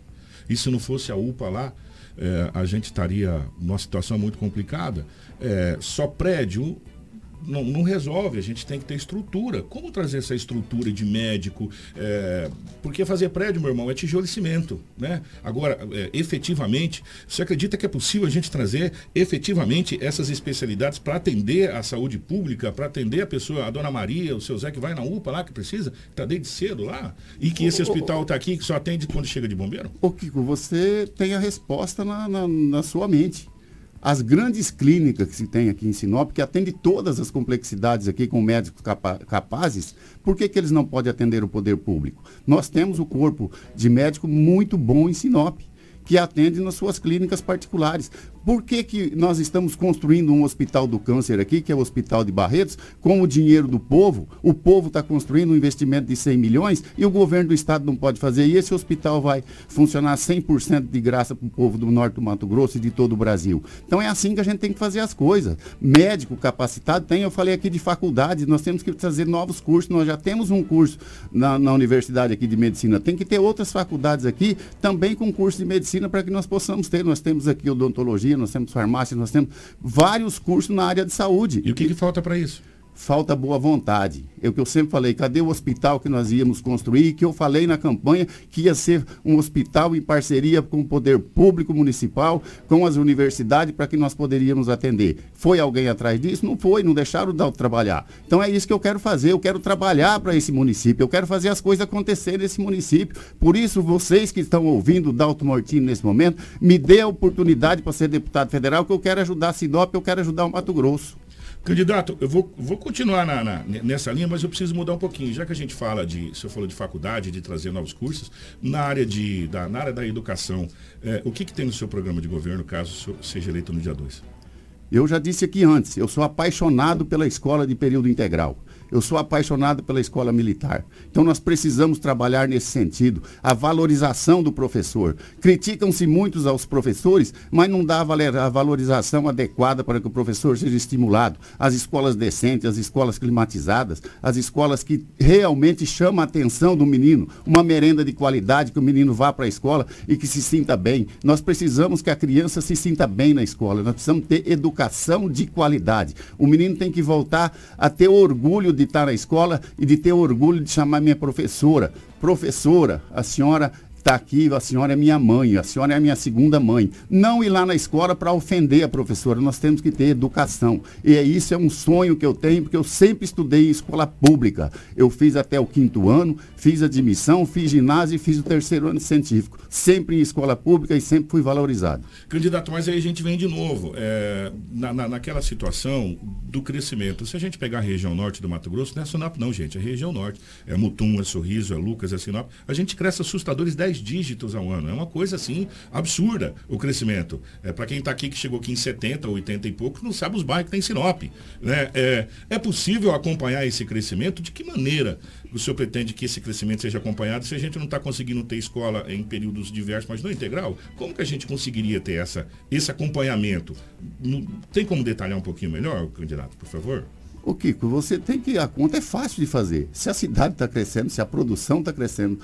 E se não fosse a UPA lá, é, a gente estaria numa situação muito complicada. É, só prédio não, não, resolve, a gente tem que ter estrutura. Como trazer essa estrutura de médico? É, porque fazer prédio, meu irmão, é tijolo e cimento. Né? Agora, é, efetivamente, você acredita que é possível a gente trazer efetivamente essas especialidades para atender a saúde pública, para atender a pessoa, a dona Maria, o seu Zé que vai na UPA lá, que precisa, está desde cedo lá, e que esse hospital está aqui, que só atende quando chega de bombeiro? Ô Kiko, você tem a resposta na, na, na sua mente. As grandes clínicas que se tem aqui em Sinop, que atende todas as complexidades aqui com médicos capa capazes, por que, que eles não podem atender o poder público? Nós temos o corpo de médico muito bom em Sinop que atende nas suas clínicas particulares. Por que, que nós estamos construindo um hospital do câncer aqui, que é o Hospital de Barretos, com o dinheiro do povo? O povo está construindo um investimento de 100 milhões e o governo do estado não pode fazer. E esse hospital vai funcionar 100% de graça para o povo do norte do Mato Grosso e de todo o Brasil. Então é assim que a gente tem que fazer as coisas. Médico capacitado tem, eu falei aqui de faculdade, nós temos que trazer novos cursos. Nós já temos um curso na, na universidade aqui de medicina. Tem que ter outras faculdades aqui também com curso de medicina para que nós possamos ter. Nós temos aqui odontologia nós temos farmácia, nós temos vários cursos na área de saúde. E o que, que falta para isso? Falta boa vontade. É o que eu sempre falei, cadê o hospital que nós íamos construir, que eu falei na campanha que ia ser um hospital em parceria com o poder público municipal, com as universidades, para que nós poderíamos atender. Foi alguém atrás disso? Não foi, não deixaram o trabalhar. Então é isso que eu quero fazer, eu quero trabalhar para esse município, eu quero fazer as coisas acontecerem nesse município. Por isso, vocês que estão ouvindo o Dalto Mortini nesse momento, me dê a oportunidade para ser deputado federal, que eu quero ajudar a Sinop, eu quero ajudar o Mato Grosso. Candidato, eu vou, vou continuar na, na, nessa linha, mas eu preciso mudar um pouquinho. Já que a gente fala de, senhor falou de faculdade, de trazer novos cursos, na área, de, da, na área da educação, é, o que, que tem no seu programa de governo, caso seja eleito no dia 2? Eu já disse aqui antes, eu sou apaixonado pela escola de período integral. Eu sou apaixonado pela escola militar. Então nós precisamos trabalhar nesse sentido, a valorização do professor. Criticam-se muitos aos professores, mas não dá a valorização adequada para que o professor seja estimulado. As escolas decentes, as escolas climatizadas, as escolas que realmente chamam a atenção do menino, uma merenda de qualidade, que o menino vá para a escola e que se sinta bem. Nós precisamos que a criança se sinta bem na escola. Nós precisamos ter educação de qualidade. O menino tem que voltar a ter orgulho de estar na escola e de ter orgulho de chamar minha professora. Professora, a senhora está aqui, a senhora é minha mãe, a senhora é minha segunda mãe. Não ir lá na escola para ofender a professora, nós temos que ter educação. E é isso é um sonho que eu tenho, porque eu sempre estudei em escola pública. Eu fiz até o quinto ano, fiz admissão, fiz ginásio e fiz o terceiro ano científico. Sempre em escola pública e sempre fui valorizado. Candidato, mas aí a gente vem de novo, é, na, na, naquela situação do crescimento. Se a gente pegar a região norte do Mato Grosso, não é Sinop não, gente, é região norte. É Mutum, é Sorriso, é Lucas, é Sinop. A gente cresce assustadores 10 dígitos ao ano. É uma coisa assim absurda o crescimento. É, Para quem está aqui que chegou aqui em 70, 80 e pouco, não sabe os bairros que tem Sinop. Né? É, é possível acompanhar esse crescimento? De que maneira o senhor pretende que esse crescimento seja acompanhado se a gente não está conseguindo ter escola em períodos diversos, mas não integral? Como que a gente conseguiria ter essa, esse acompanhamento? Tem como detalhar um pouquinho melhor, candidato, por favor? O Kiko, você tem que. A conta é fácil de fazer. Se a cidade está crescendo, se a produção está crescendo,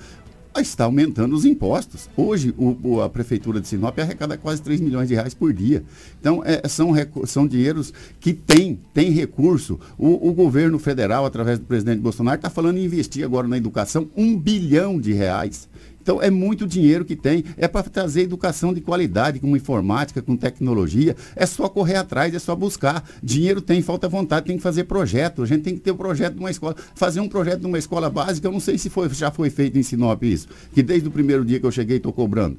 está aumentando os impostos. Hoje, o, a Prefeitura de Sinop arrecada quase 3 milhões de reais por dia. Então, é, são, são dinheiros que tem, tem recurso. O, o governo federal, através do presidente Bolsonaro, está falando em investir agora na educação um bilhão de reais. Então é muito dinheiro que tem, é para trazer educação de qualidade, com informática, com tecnologia. É só correr atrás, é só buscar. Dinheiro tem, falta vontade, tem que fazer projeto. A gente tem que ter um projeto de uma escola. Fazer um projeto de uma escola básica, eu não sei se foi, já foi feito em Sinop isso, que desde o primeiro dia que eu cheguei estou cobrando.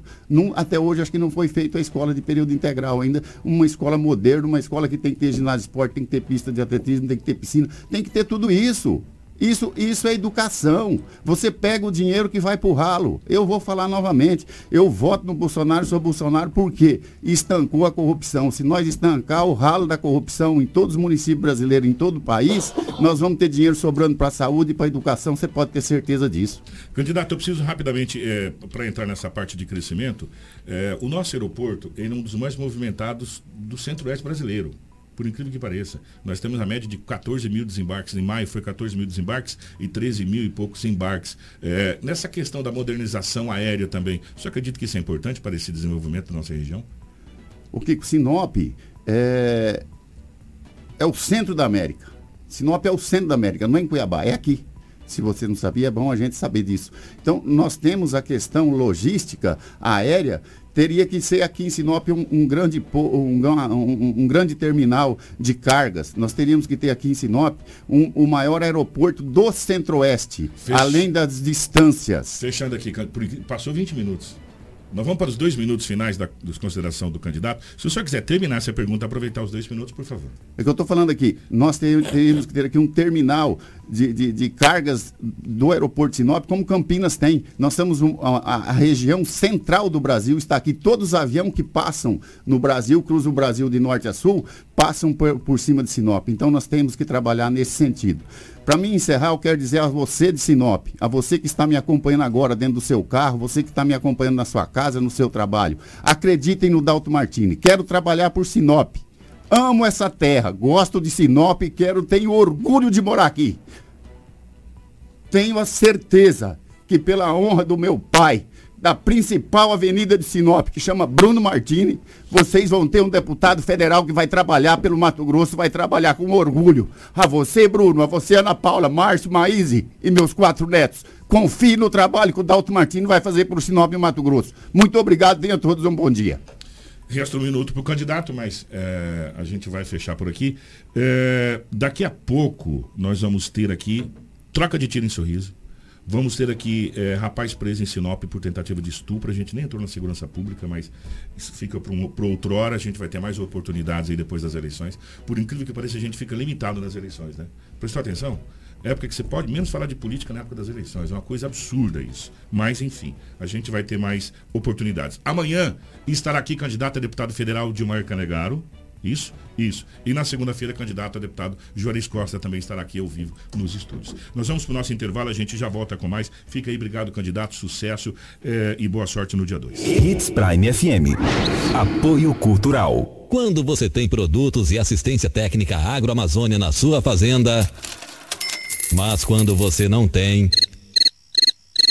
Até hoje acho que não foi feito a escola de período integral ainda, uma escola moderna, uma escola que tem que ter ginásio de esporte, tem que ter pista de atletismo, tem que ter piscina, tem que ter tudo isso. Isso, isso é educação. Você pega o dinheiro que vai para o ralo. Eu vou falar novamente. Eu voto no Bolsonaro, sou Bolsonaro, porque estancou a corrupção. Se nós estancar o ralo da corrupção em todos os municípios brasileiros, em todo o país, nós vamos ter dinheiro sobrando para a saúde e para a educação. Você pode ter certeza disso. Candidato, eu preciso rapidamente, é, para entrar nessa parte de crescimento, é, o nosso aeroporto é um dos mais movimentados do centro-oeste brasileiro por incrível que pareça. Nós temos a média de 14 mil desembarques, em maio foi 14 mil desembarques e 13 mil e poucos embarques. É, nessa questão da modernização aérea também, você acredita que isso é importante para esse desenvolvimento da nossa região? O que Sinop é, é o centro da América. Sinop é o centro da América, não é em Cuiabá, é aqui. Se você não sabia, é bom a gente saber disso. Então, nós temos a questão logística aérea teria que ser aqui em Sinop um, um grande, um, um, um, grande terminal de cargas. Nós teríamos que ter aqui em Sinop um, o maior aeroporto do Centro-Oeste, além das distâncias. Fechando aqui, passou 20 minutos. Nós vamos para os dois minutos finais da consideração do candidato. Se o senhor quiser terminar essa pergunta, aproveitar os dois minutos, por favor. É que eu estou falando aqui. Nós teríamos que ter aqui um terminal de, de, de, cargas do aeroporto de Sinop, como Campinas tem. Nós temos um, a, a, região central do Brasil, está aqui. Todos os aviões que passam no Brasil, cruzam o Brasil de norte a sul, passam por, por cima de Sinop. Então nós temos que trabalhar nesse sentido. Para mim encerrar, eu quero dizer a você de Sinop, a você que está me acompanhando agora dentro do seu carro, você que está me acompanhando na sua casa, no seu trabalho, acreditem no Dalto Martini. Quero trabalhar por Sinop. Amo essa terra, gosto de Sinop, quero, tenho orgulho de morar aqui. Tenho a certeza que pela honra do meu pai, da principal avenida de Sinop, que chama Bruno Martini, vocês vão ter um deputado federal que vai trabalhar pelo Mato Grosso, vai trabalhar com orgulho. A você, Bruno, a você, Ana Paula, Márcio, Maíse e meus quatro netos. Confie no trabalho que o Dalto Martini vai fazer por Sinop e Mato Grosso. Muito obrigado, tenham todos um bom dia. Resta um minuto para o candidato, mas é, a gente vai fechar por aqui. É, daqui a pouco nós vamos ter aqui troca de tiro em sorriso. Vamos ter aqui é, rapaz preso em Sinop por tentativa de estupro. A gente nem entrou na segurança pública, mas isso fica para um, outrora. A gente vai ter mais oportunidades aí depois das eleições. Por incrível que pareça, a gente fica limitado nas eleições, né? Prestou atenção? época que você pode menos falar de política na época das eleições. É uma coisa absurda isso. Mas, enfim, a gente vai ter mais oportunidades. Amanhã estará aqui candidato a deputado federal Dilmar Canegaro. Isso? Isso. E na segunda-feira, candidato a deputado Juarez Costa também estará aqui ao vivo nos estúdios. Nós vamos para o nosso intervalo, a gente já volta com mais. Fica aí, obrigado, candidato, sucesso eh, e boa sorte no dia 2. Hits Prime FM. Apoio Cultural. Quando você tem produtos e assistência técnica agroamazônia na sua fazenda. Mas quando você não tem.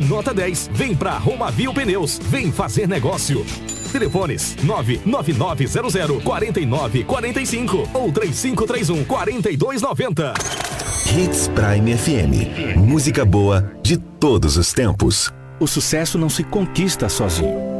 nota 10. Vem pra Romavil Pneus. Vem fazer negócio. Telefones 99900 4945 ou 3531 4290. Hits Prime FM. Música boa de todos os tempos. O sucesso não se conquista sozinho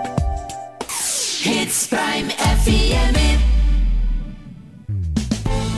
Hits Prime FM.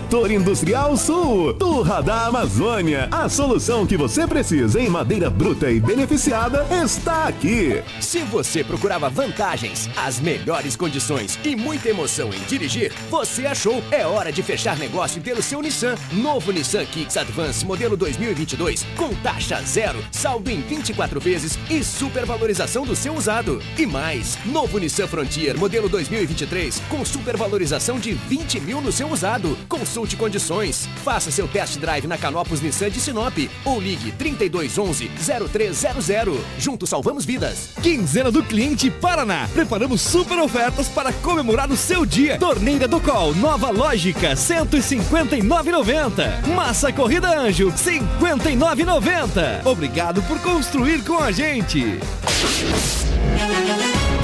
Setor Industrial Sul, Turra da Amazônia. A solução que você precisa em madeira bruta e beneficiada está aqui. Se você procurava vantagens, as melhores condições e muita emoção em dirigir, você achou. É hora de fechar negócio e ter o seu Nissan. Novo Nissan Kicks Advance modelo 2022 com taxa zero, saldo em 24 vezes e supervalorização do seu usado. E mais, novo Nissan Frontier modelo 2023 com supervalorização de 20 mil no seu usado. Consulte condições. Faça seu test drive na Canopus Nissan de Sinop ou ligue 3211 0300. Juntos salvamos vidas. Quinzena do Cliente Paraná. Preparamos super ofertas para comemorar o seu dia. Torneira do Col, nova lógica, 159,90. Massa Corrida Anjo, 59,90. Obrigado por construir com a gente.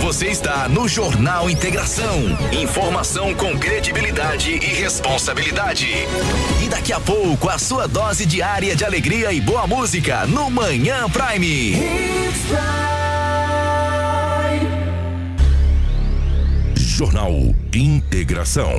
Você está no Jornal Integração. Informação com credibilidade e responsabilidade. E daqui a pouco, a sua dose diária de alegria e boa música no Manhã Prime. Jornal Integração.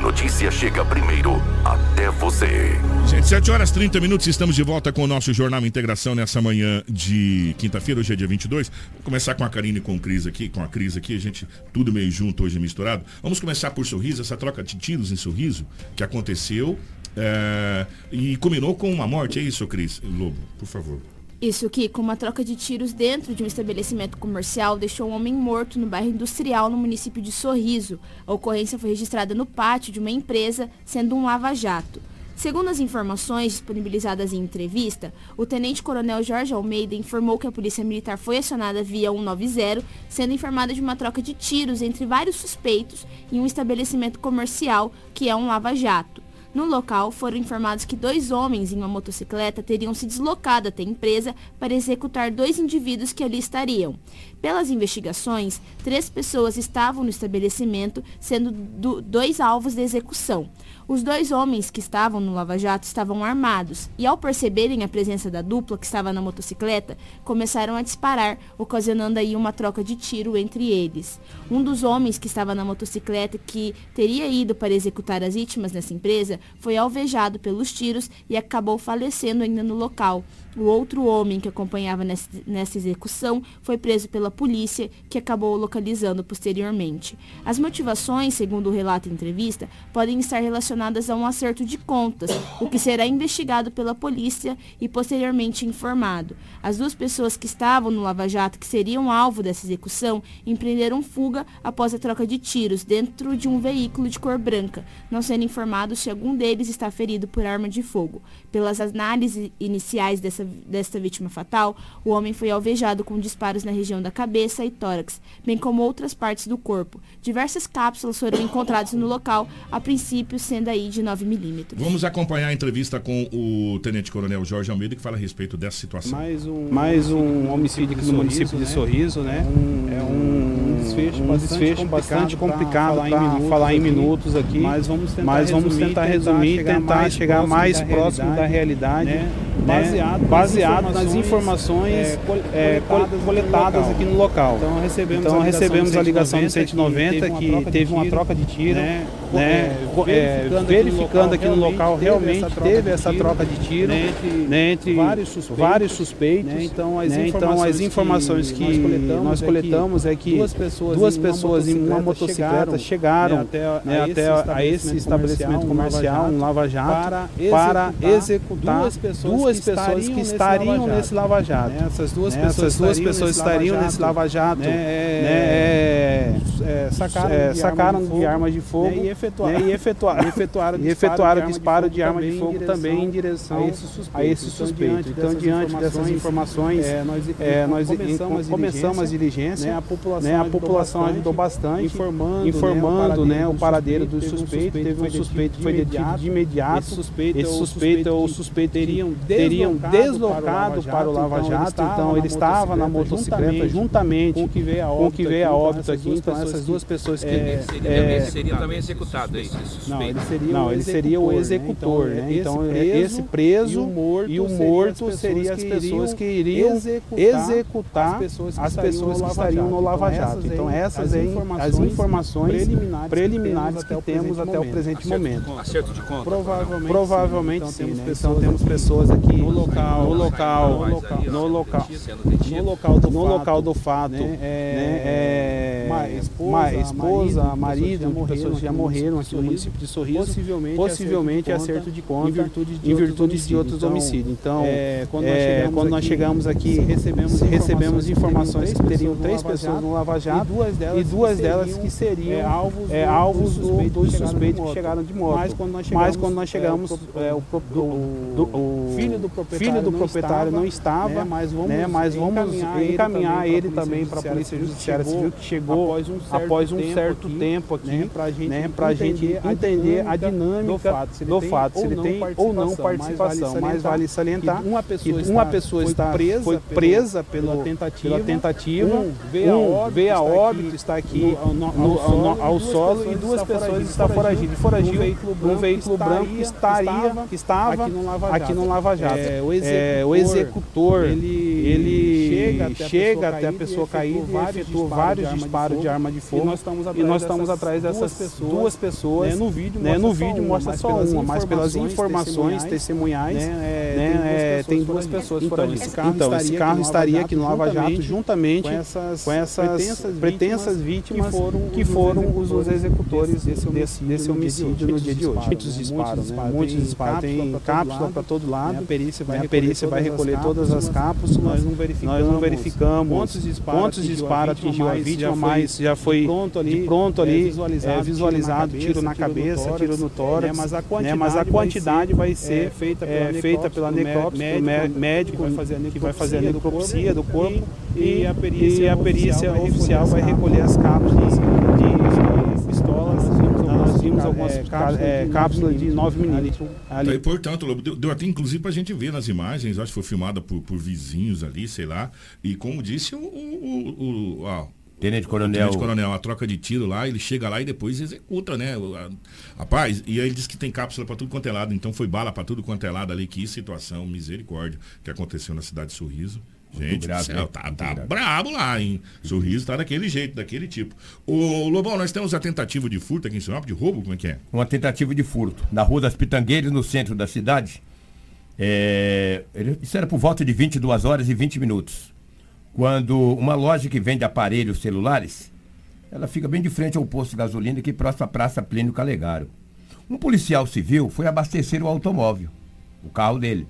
Notícia chega primeiro até você. Gente, 7 horas 30 minutos, estamos de volta com o nosso Jornal Integração nessa manhã de quinta-feira, hoje é dia 22. Vou começar com a Karine e com o Cris aqui, com a Cris aqui, a gente tudo meio junto hoje misturado. Vamos começar por Sorriso, essa troca de tiros em Sorriso que aconteceu é, e combinou com uma morte, é isso, Cris? Lobo, por favor. Isso que, com uma troca de tiros dentro de um estabelecimento comercial, deixou um homem morto no bairro industrial no município de Sorriso. A ocorrência foi registrada no pátio de uma empresa, sendo um lava-jato. Segundo as informações disponibilizadas em entrevista, o tenente-coronel Jorge Almeida informou que a polícia militar foi acionada via 190, sendo informada de uma troca de tiros entre vários suspeitos em um estabelecimento comercial, que é um lava-jato. No local, foram informados que dois homens em uma motocicleta teriam se deslocado até a empresa para executar dois indivíduos que ali estariam. Pelas investigações, três pessoas estavam no estabelecimento, sendo do, dois alvos de execução. Os dois homens que estavam no Lava Jato estavam armados e, ao perceberem a presença da dupla que estava na motocicleta, começaram a disparar, ocasionando aí uma troca de tiro entre eles. Um dos homens que estava na motocicleta que teria ido para executar as vítimas nessa empresa foi alvejado pelos tiros e acabou falecendo ainda no local. O outro homem que acompanhava nessa, execução foi preso pela polícia, que acabou localizando posteriormente. As motivações, segundo o relato em entrevista, podem estar relacionadas a um acerto de contas, o que será investigado pela polícia e posteriormente informado. As duas pessoas que estavam no Lava Jato, que seriam alvo dessa execução, empreenderam fuga após a troca de tiros dentro de um veículo de cor branca, não sendo informado se algum deles está ferido por arma de fogo. Pelas análises iniciais dessa, desta vítima fatal, o homem foi alvejado com disparos na região da cabeça e tórax, bem como outras partes do corpo. Diversas cápsulas foram encontradas no local, a princípio sendo aí de 9 milímetros. Vamos acompanhar a entrevista com o Tenente Coronel Jorge Almeida, que fala a respeito dessa situação. Mais um, Mais um homicídio aqui no município de Sorriso, né? É um, um desfecho, um bastante, desfecho bastante complicado para falar, falar, em minutos aqui, mas vamos tentar, mas vamos tentar resumir e tentar chegar mais próximo da realidade, né? baseado, baseado nas informações é, é, coletadas, coletadas aqui no local. Então recebemos, então, a, ligação recebemos a ligação do 190 que teve uma troca de tiro, né? né? É, verificando, verificando aqui no local realmente teve essa troca de tiro, né? entre, né? entre vários suspeitos. Vários suspeitos né? Então, as né? então as informações que, que nós coletamos é que duas pessoas, duas pessoas em uma motocicleta chegaram, chegaram né? até, a esse estabelecimento comercial, um lava-jato, para executar duas pessoas pessoas que estariam nesse Lava Jato. Essas duas pessoas, duas pessoas estariam nesse Lava Jato. sacaram, de armas de fogo e efetuaram, e efetuaram, efetuaram, e efetuaram *laughs* disparo de arma de fogo também em direção a esse suspeito. Então, diante dessas informações, nós começamos as diligências. A população ajudou bastante, informando o paradeiro do suspeito. Teve um suspeito que foi detido de imediato. Esse suspeito ou suspeito teriam, teriam deslocado para o Lava Jato, então ele estava na motocicleta juntamente com o que veio a óbito, que veio a óbito aqui, então essas duas pessoas que... É, é, seria também executado, é isso? Não, ele seria, não, ele seria o executor, né? Então, né? então esse preso e o morto seriam as pessoas que iriam executar as pessoas que estariam no Lava Jato. Então essas aí, as informações preliminares que temos até o presente momento. Acerto de conta? Provavelmente, Provavelmente então, sim, temos, né? pessoas, então temos pessoas aqui no local, local, no local, no local, no local do no fato, local do fato, né? É, né? É, esposa, esposa, marido, pessoas já morreram aqui no município de Sorriso, possivelmente, possivelmente acerto de conta, em virtude de, em virtude de outros homicídios. Então, é, quando, nós é, quando nós chegamos aqui, recebemos, recebemos informações que teriam três pessoas no Lava Jato e duas delas que seriam alvos dos suspeitos que chegaram de moto. Mas quando nós chegamos, o filho do proprietário, filho do proprietário não estava, não estava né, mas vamos, né, mas vamos encaminhar, encaminhar ele também para a Polícia Judiciária Civil, que chegou após um certo, após um tempo, certo aqui, tempo aqui, né, para né, a gente entender a dinâmica do fato, se ele, do fato, se ele tem ou não participação. Mas vale salientar que uma pessoa, que uma pessoa está, presa, foi presa pela tentativa, pela tentativa um veio a óbito, está aqui ao solo e duas pessoas estão foragidas. Foragiu um veículo branco que estaria, que estava aqui no Lava Jato. É, o, executor, é, o executor, ele, ele chega até a chega pessoa, até a pessoa cair e efetua vários disparos de arma de fogo. E nós estamos atrás, nós estamos atrás dessas pessoas, duas pessoas. Né, no vídeo, né, no vídeo mostra só uma, mas pelas informações testemunhais, né, é, tem duas pessoas então, esse carro, então, esse carro estaria aqui no Lava Jato juntamente com essas pretensas vítimas que foram os executores desse homicídio no dia de hoje. Muitos disparos, muitos disparos. Tem cápsula para todo lado. A perícia vai, a perícia vai recolher todas as cápsulas. Nós não verificamos, nós não verificamos. Quantos disparos, quantos disparos atingiu a vítima, mas já foi pronto ali, pronto ali é, visualizado, é, tiro na cabeça, tiro no tórax, né, mas, a quantidade, né, mas a quantidade vai ser, é, feita pela, feita pela necrópsia, médico, que vai fazer a necropsia do corpo e, a perícia, e a perícia oficial vai recolher as cápsulas de pistolas nós vimos algumas é, é, cápsulas de 9 milímetros. Ali. E, portanto, deu, deu, até inclusive pra gente ver nas imagens, acho que foi filmada por, por vizinhos ali, sei lá. E como disse o, o, o, o Tenente Coronel. Tenente Coronel, a troca de tiro lá, ele chega lá e depois executa, né? Rapaz, e aí ele diz que tem cápsula para tudo quanto é lado, então foi bala para tudo quanto é lado ali. Que situação, misericórdia, que aconteceu na cidade de Sorriso. Gente grave, céu, né? tá, tá brabo lá, hein? Sorriso tá daquele jeito, daquele tipo. Ô, Lobão, nós temos a tentativa de furto aqui em Sinop, de roubo, como é que é? Uma tentativa de furto. Na Rua das Pitangueiras, no centro da cidade. É... Isso era por volta de 22 horas e 20 minutos. Quando uma loja que vende aparelhos celulares, ela fica bem de frente ao posto de gasolina aqui próximo à Praça Plínio Calegaro. Um policial civil foi abastecer o automóvel, o carro dele,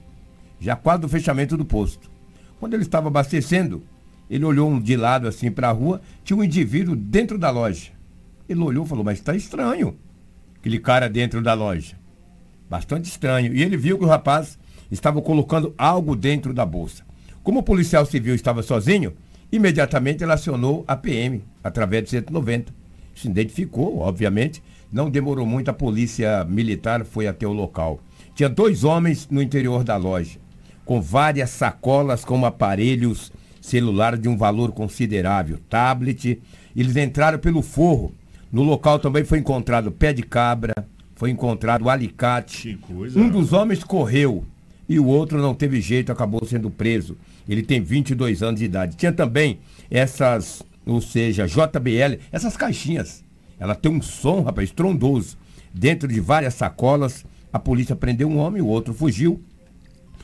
já quase do fechamento do posto. Quando ele estava abastecendo, ele olhou de lado assim para a rua, tinha um indivíduo dentro da loja. Ele olhou e falou, mas está estranho. Aquele cara dentro da loja. Bastante estranho. E ele viu que o rapaz estava colocando algo dentro da bolsa. Como o policial civil estava sozinho, imediatamente ele acionou a PM através de 190. Se identificou, obviamente. Não demorou muito, a polícia militar foi até o local. Tinha dois homens no interior da loja com várias sacolas com aparelhos celulares de um valor considerável, tablet. Eles entraram pelo forro. No local também foi encontrado pé de cabra, foi encontrado alicate. Um dos homens correu e o outro não teve jeito, acabou sendo preso. Ele tem 22 anos de idade. Tinha também essas, ou seja, JBL, essas caixinhas. Ela tem um som, rapaz, estrondoso. Dentro de várias sacolas, a polícia prendeu um homem, o outro fugiu.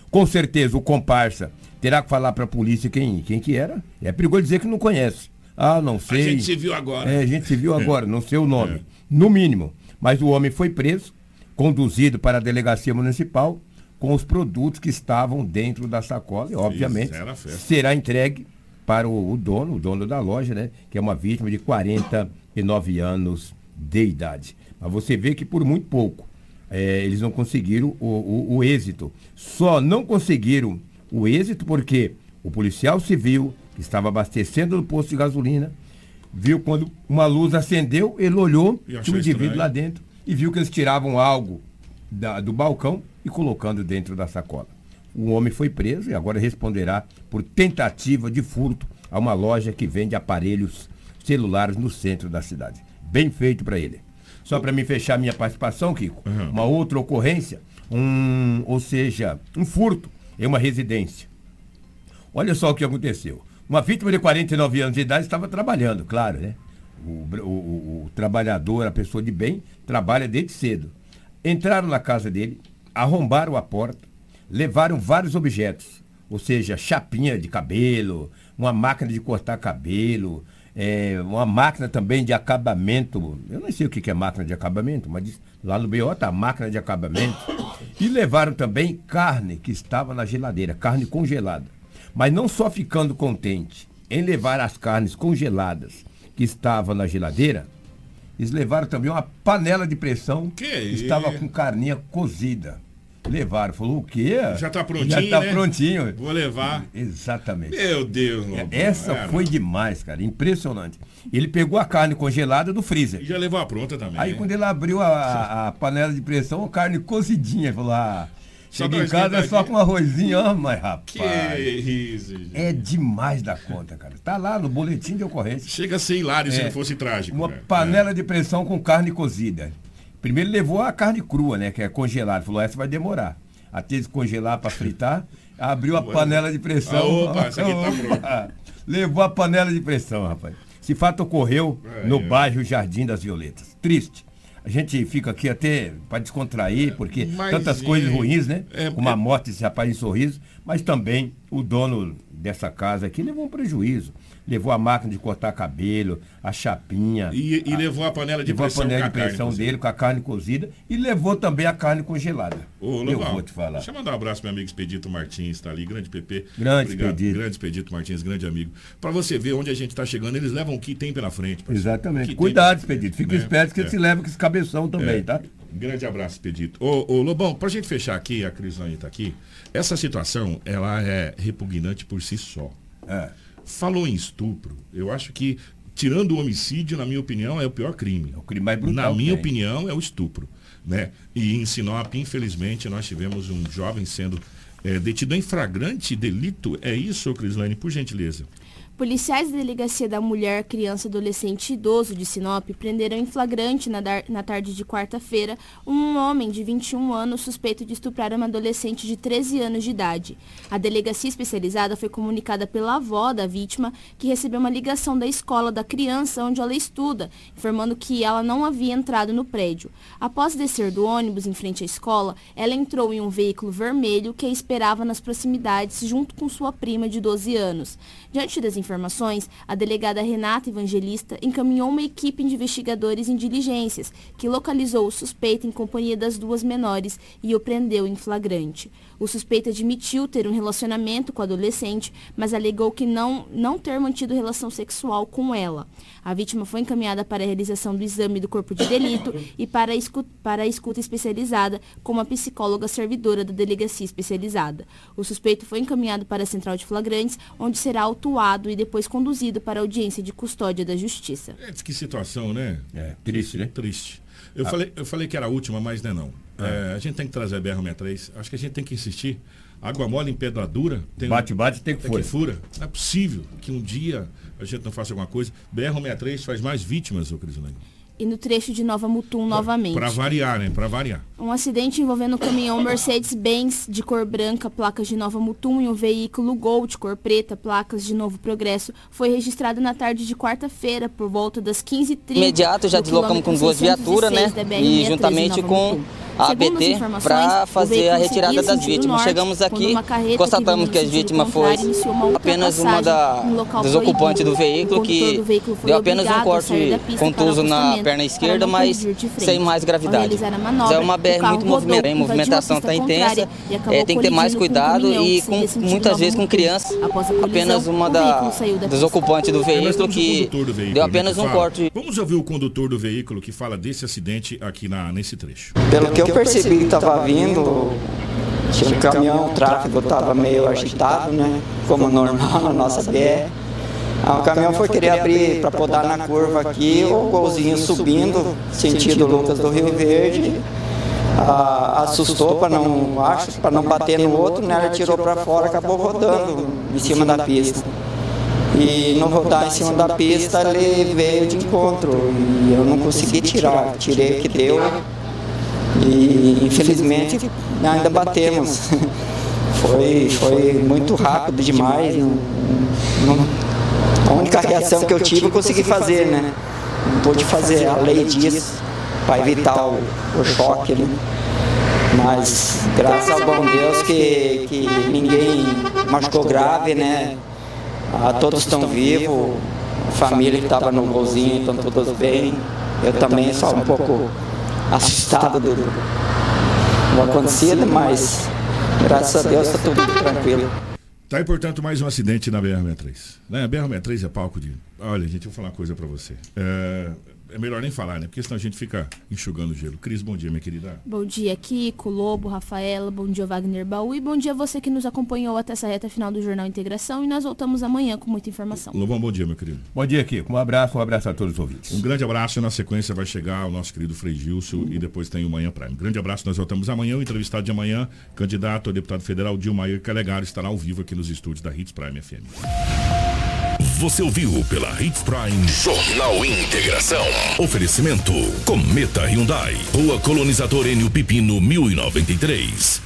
Com certeza o comparsa terá que falar para a polícia quem, quem que era. É perigoso dizer que não conhece. Ah, não sei. A gente se viu agora. É, a gente se viu *laughs* agora, não sei o nome. É. No mínimo. Mas o homem foi preso, conduzido para a delegacia municipal, com os produtos que estavam dentro da sacola e, obviamente, será entregue para o, o dono, o dono da loja, né? Que é uma vítima de 49 anos de idade. Mas você vê que por muito pouco eh, eles não conseguiram o, o- o êxito. Só não conseguiram o êxito porque o policial civil que estava abastecendo no posto de gasolina viu quando uma luz acendeu, ele olhou, tinha um indivíduo estranho. lá dentro e viu que eles tiravam algo da- do balcão e colocando dentro da sacola. O homem foi preso e agora responderá por tentativa de furto a uma loja que vende aparelhos celulares no centro da cidade. Bem feito para ele. Só para me fechar minha participação, Kiko, uma outra ocorrência, um, ou seja, um furto em uma residência. Olha só o que aconteceu. Uma vítima de 49 anos de idade estava trabalhando, claro, né? O, o- o- o trabalhador, a pessoa de bem, trabalha desde cedo. Entraram na casa dele, arrombaram a porta, levaram vários objetos, ou seja, chapinha de cabelo, uma máquina de cortar cabelo, é, uma máquina também de acabamento. Eu não sei o que é máquina de acabamento, mas lá no BO tá máquina de acabamento. E levaram também carne que estava na geladeira, carne congelada. Mas não só ficando contente em levar as carnes congeladas que estavam na geladeira, eles levaram também uma panela de pressão que estava com carninha cozida. Levaram, falou o quê? Já tá prontinho, Já tá né? prontinho. Vou levar. Exatamente. Meu Deus, É, Lobão. Essa foi demais, cara. Impressionante. Ele pegou a carne congelada do freezer. E já levou a pronta também. Aí né? quando ele abriu a, a- a panela de pressão, a carne cozidinha. Ele Falou, ah, cheguei em casa é só com arrozinho, ó, mas rapaz. Que isso, gente. É demais da conta, cara. Tá lá no boletim de ocorrência. Chega a ser hilário se É. não fosse trágico. Uma né? panela de pressão com carne cozida. Primeiro levou a carne crua, né? Que é congelada. Falou, essa vai demorar. Até descongelar para fritar. Abriu a panela de pressão. Ah, opa, essa aqui tá *laughs* Opa. Levou a panela de pressão, rapaz. Esse fato ocorreu É, no é. bairro Jardim das Violetas. Triste. A gente fica aqui até para descontrair, porque Mas, tantas é, coisas ruins, né? é, Como é- morte desse rapaz em sorriso, mas também o dono dessa casa aqui levou um prejuízo. Levou a máquina de cortar cabelo, a chapinha. E, e levou a panela de levou pressão a panela de pressão cozida. dele com a carne cozida e levou também a carne congelada. Ô, Eu Lobão, vou te falar. Deixa eu mandar um abraço meu amigo Expedito Martins, tá ali, grande PP. Grande Obrigado, Expedito. Grande Expedito Martins, grande amigo. Pra você ver onde a gente tá chegando, eles levam o que tem pela frente. parceiro. Exatamente. Cuidado, tem- Expedito. Fica né? esperto que É. se leva com esse cabeção também, É. tá? Grande abraço, Expedito. Ô, ô, Lobão, pra gente fechar aqui, a Crislane tá aqui, essa situação, ela é repugnante por si só. É. Falou em estupro, eu acho que, tirando o homicídio, na minha opinião, é o pior crime. É o crime mais brutal Na minha tem. opinião, é o estupro. Né? E em Sinop, infelizmente, nós tivemos um jovem sendo eh, detido em flagrante delito. É isso, Crislane, por gentileza. Policiais da Delegacia da Mulher, Criança, Adolescente e Idoso de Sinop prenderam em flagrante na, na tarde de quarta-feira um homem de 21 anos suspeito de estuprar uma adolescente de 13 anos de idade. A delegacia especializada foi comunicada pela avó da vítima, que recebeu uma ligação da escola da criança onde ela estuda, informando que ela não havia entrado no prédio. Após descer do ônibus em frente à escola, ela entrou em um veículo vermelho que a esperava nas proximidades junto com sua prima de 12 anos. Diante das informações, a delegada Renata Evangelista encaminhou uma equipe de investigadores em diligências, que localizou o suspeito em companhia das duas menores e o prendeu em flagrante. O suspeito admitiu ter um relacionamento com a adolescente, mas alegou que não, não ter mantido relação sexual com ela. A vítima foi encaminhada para a realização do exame do corpo de delito e para a escuta, para a escuta especializada com uma psicóloga servidora da delegacia especializada. O suspeito foi encaminhado para a central de flagrantes, onde será autuado e depois conduzido para a audiência de custódia da justiça. É, que situação, né? É, triste, né? Triste. Eu, Ah. falei, eu falei que era a última, mas não é não. É, a gente tem que trazer a BR-63. Acho que a gente tem que insistir. Água mole em pedra dura. tem- Bate, bate, tem que tem fura. que fura. Não é possível que um dia a gente não faça alguma coisa. BR-63 faz mais vítimas, ô Crislane. E no trecho de Nova Mutum novamente. Para variar, né? Para variar. Um acidente envolvendo um caminhão Mercedes-Benz de cor branca, placas de Nova Mutum e um veículo Gol de cor preta, placas de Novo Progresso, foi registrado na tarde de quarta-feira, por volta das 15h30. Imediato já deslocamos com duas viaturas, né? 606 da E BR-63 juntamente com Mutum. ABT para fazer a retirada das vítimas. Chegamos aqui, constatamos que as vítimas foi apenas uma da, dos ocupantes do veículo que deu apenas um corte contuso na perna esquerda, mas sem mais gravidade. É uma BR muito movimentada, a movimentação está intensa, é, tem que ter mais cuidado e com, muitas vezes com crianças, apenas uma da, dos ocupantes do veículo que deu apenas um corte. Vamos ouvir o condutor do veículo que fala desse acidente aqui na, nesse trecho. Pelo que eu percebi que estava vindo, tinha um caminhão, o tráfego estava meio agitado, né? Como normal na nossa BR. Ah, o caminhão foi querer abrir para podar na curva aqui, o golzinho subindo, sentido Lucas do Rio Verde. Ah, assustou para não, acho, para não bater no outro, né? Ele tirou para fora, acabou rodando em cima da pista. E no rodar em cima da pista ele veio de encontro e eu não consegui tirar, tirei o que deu. E infelizmente ainda batemos. *laughs* Foi, foi muito rápido demais. Não, não, a única reação que eu tive eu consegui fazer, né? Não pude fazer, a lei diz, para evitar o, o choque, né? Mas graças ao bom Deus que, que ninguém machucou grave, né? Ah, todos estão vivos, a família que estava no golzinho estão todos bem. Eu também só um pouco assustado do, do acontecido, mas graças a Deus está tudo tranquilo. Tá aí, portanto, mais um acidente na BR-63. Né? A BR-63 é palco de. Olha, gente, eu vou falar uma coisa para você. É é melhor nem falar, né? Porque senão a gente fica enxugando gelo. Cris, bom dia, minha querida. Bom dia, Kiko, Lobo, Rafaela, bom dia, Wagner Baú e bom dia a você que nos acompanhou até essa reta final do Jornal Integração e nós voltamos amanhã com muita informação. Lobão, bom dia, meu querido. Bom dia, Kiko. Um abraço, um abraço a todos os ouvintes. Um grande abraço e na sequência vai chegar o nosso querido Frei Gilson e depois tem o Manhã Prime. Um grande abraço, nós voltamos amanhã. O entrevistado de amanhã, candidato a deputado federal Dilmair Calegar, estará ao vivo aqui nos estúdios da Hits Prime FM. Você ouviu pela Hits Prime Jornal Integração. Oferecimento Cometa Hyundai. Rua Colonizador Enio Pipino 1093.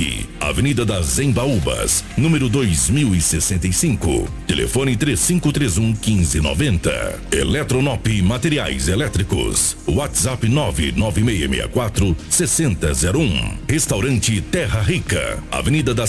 Avenida das Embaúbas, número 2065. Telefone 3531 1590. Eletronop Materiais Elétricos. WhatsApp 99664 6001. Restaurante Terra Rica. Avenida das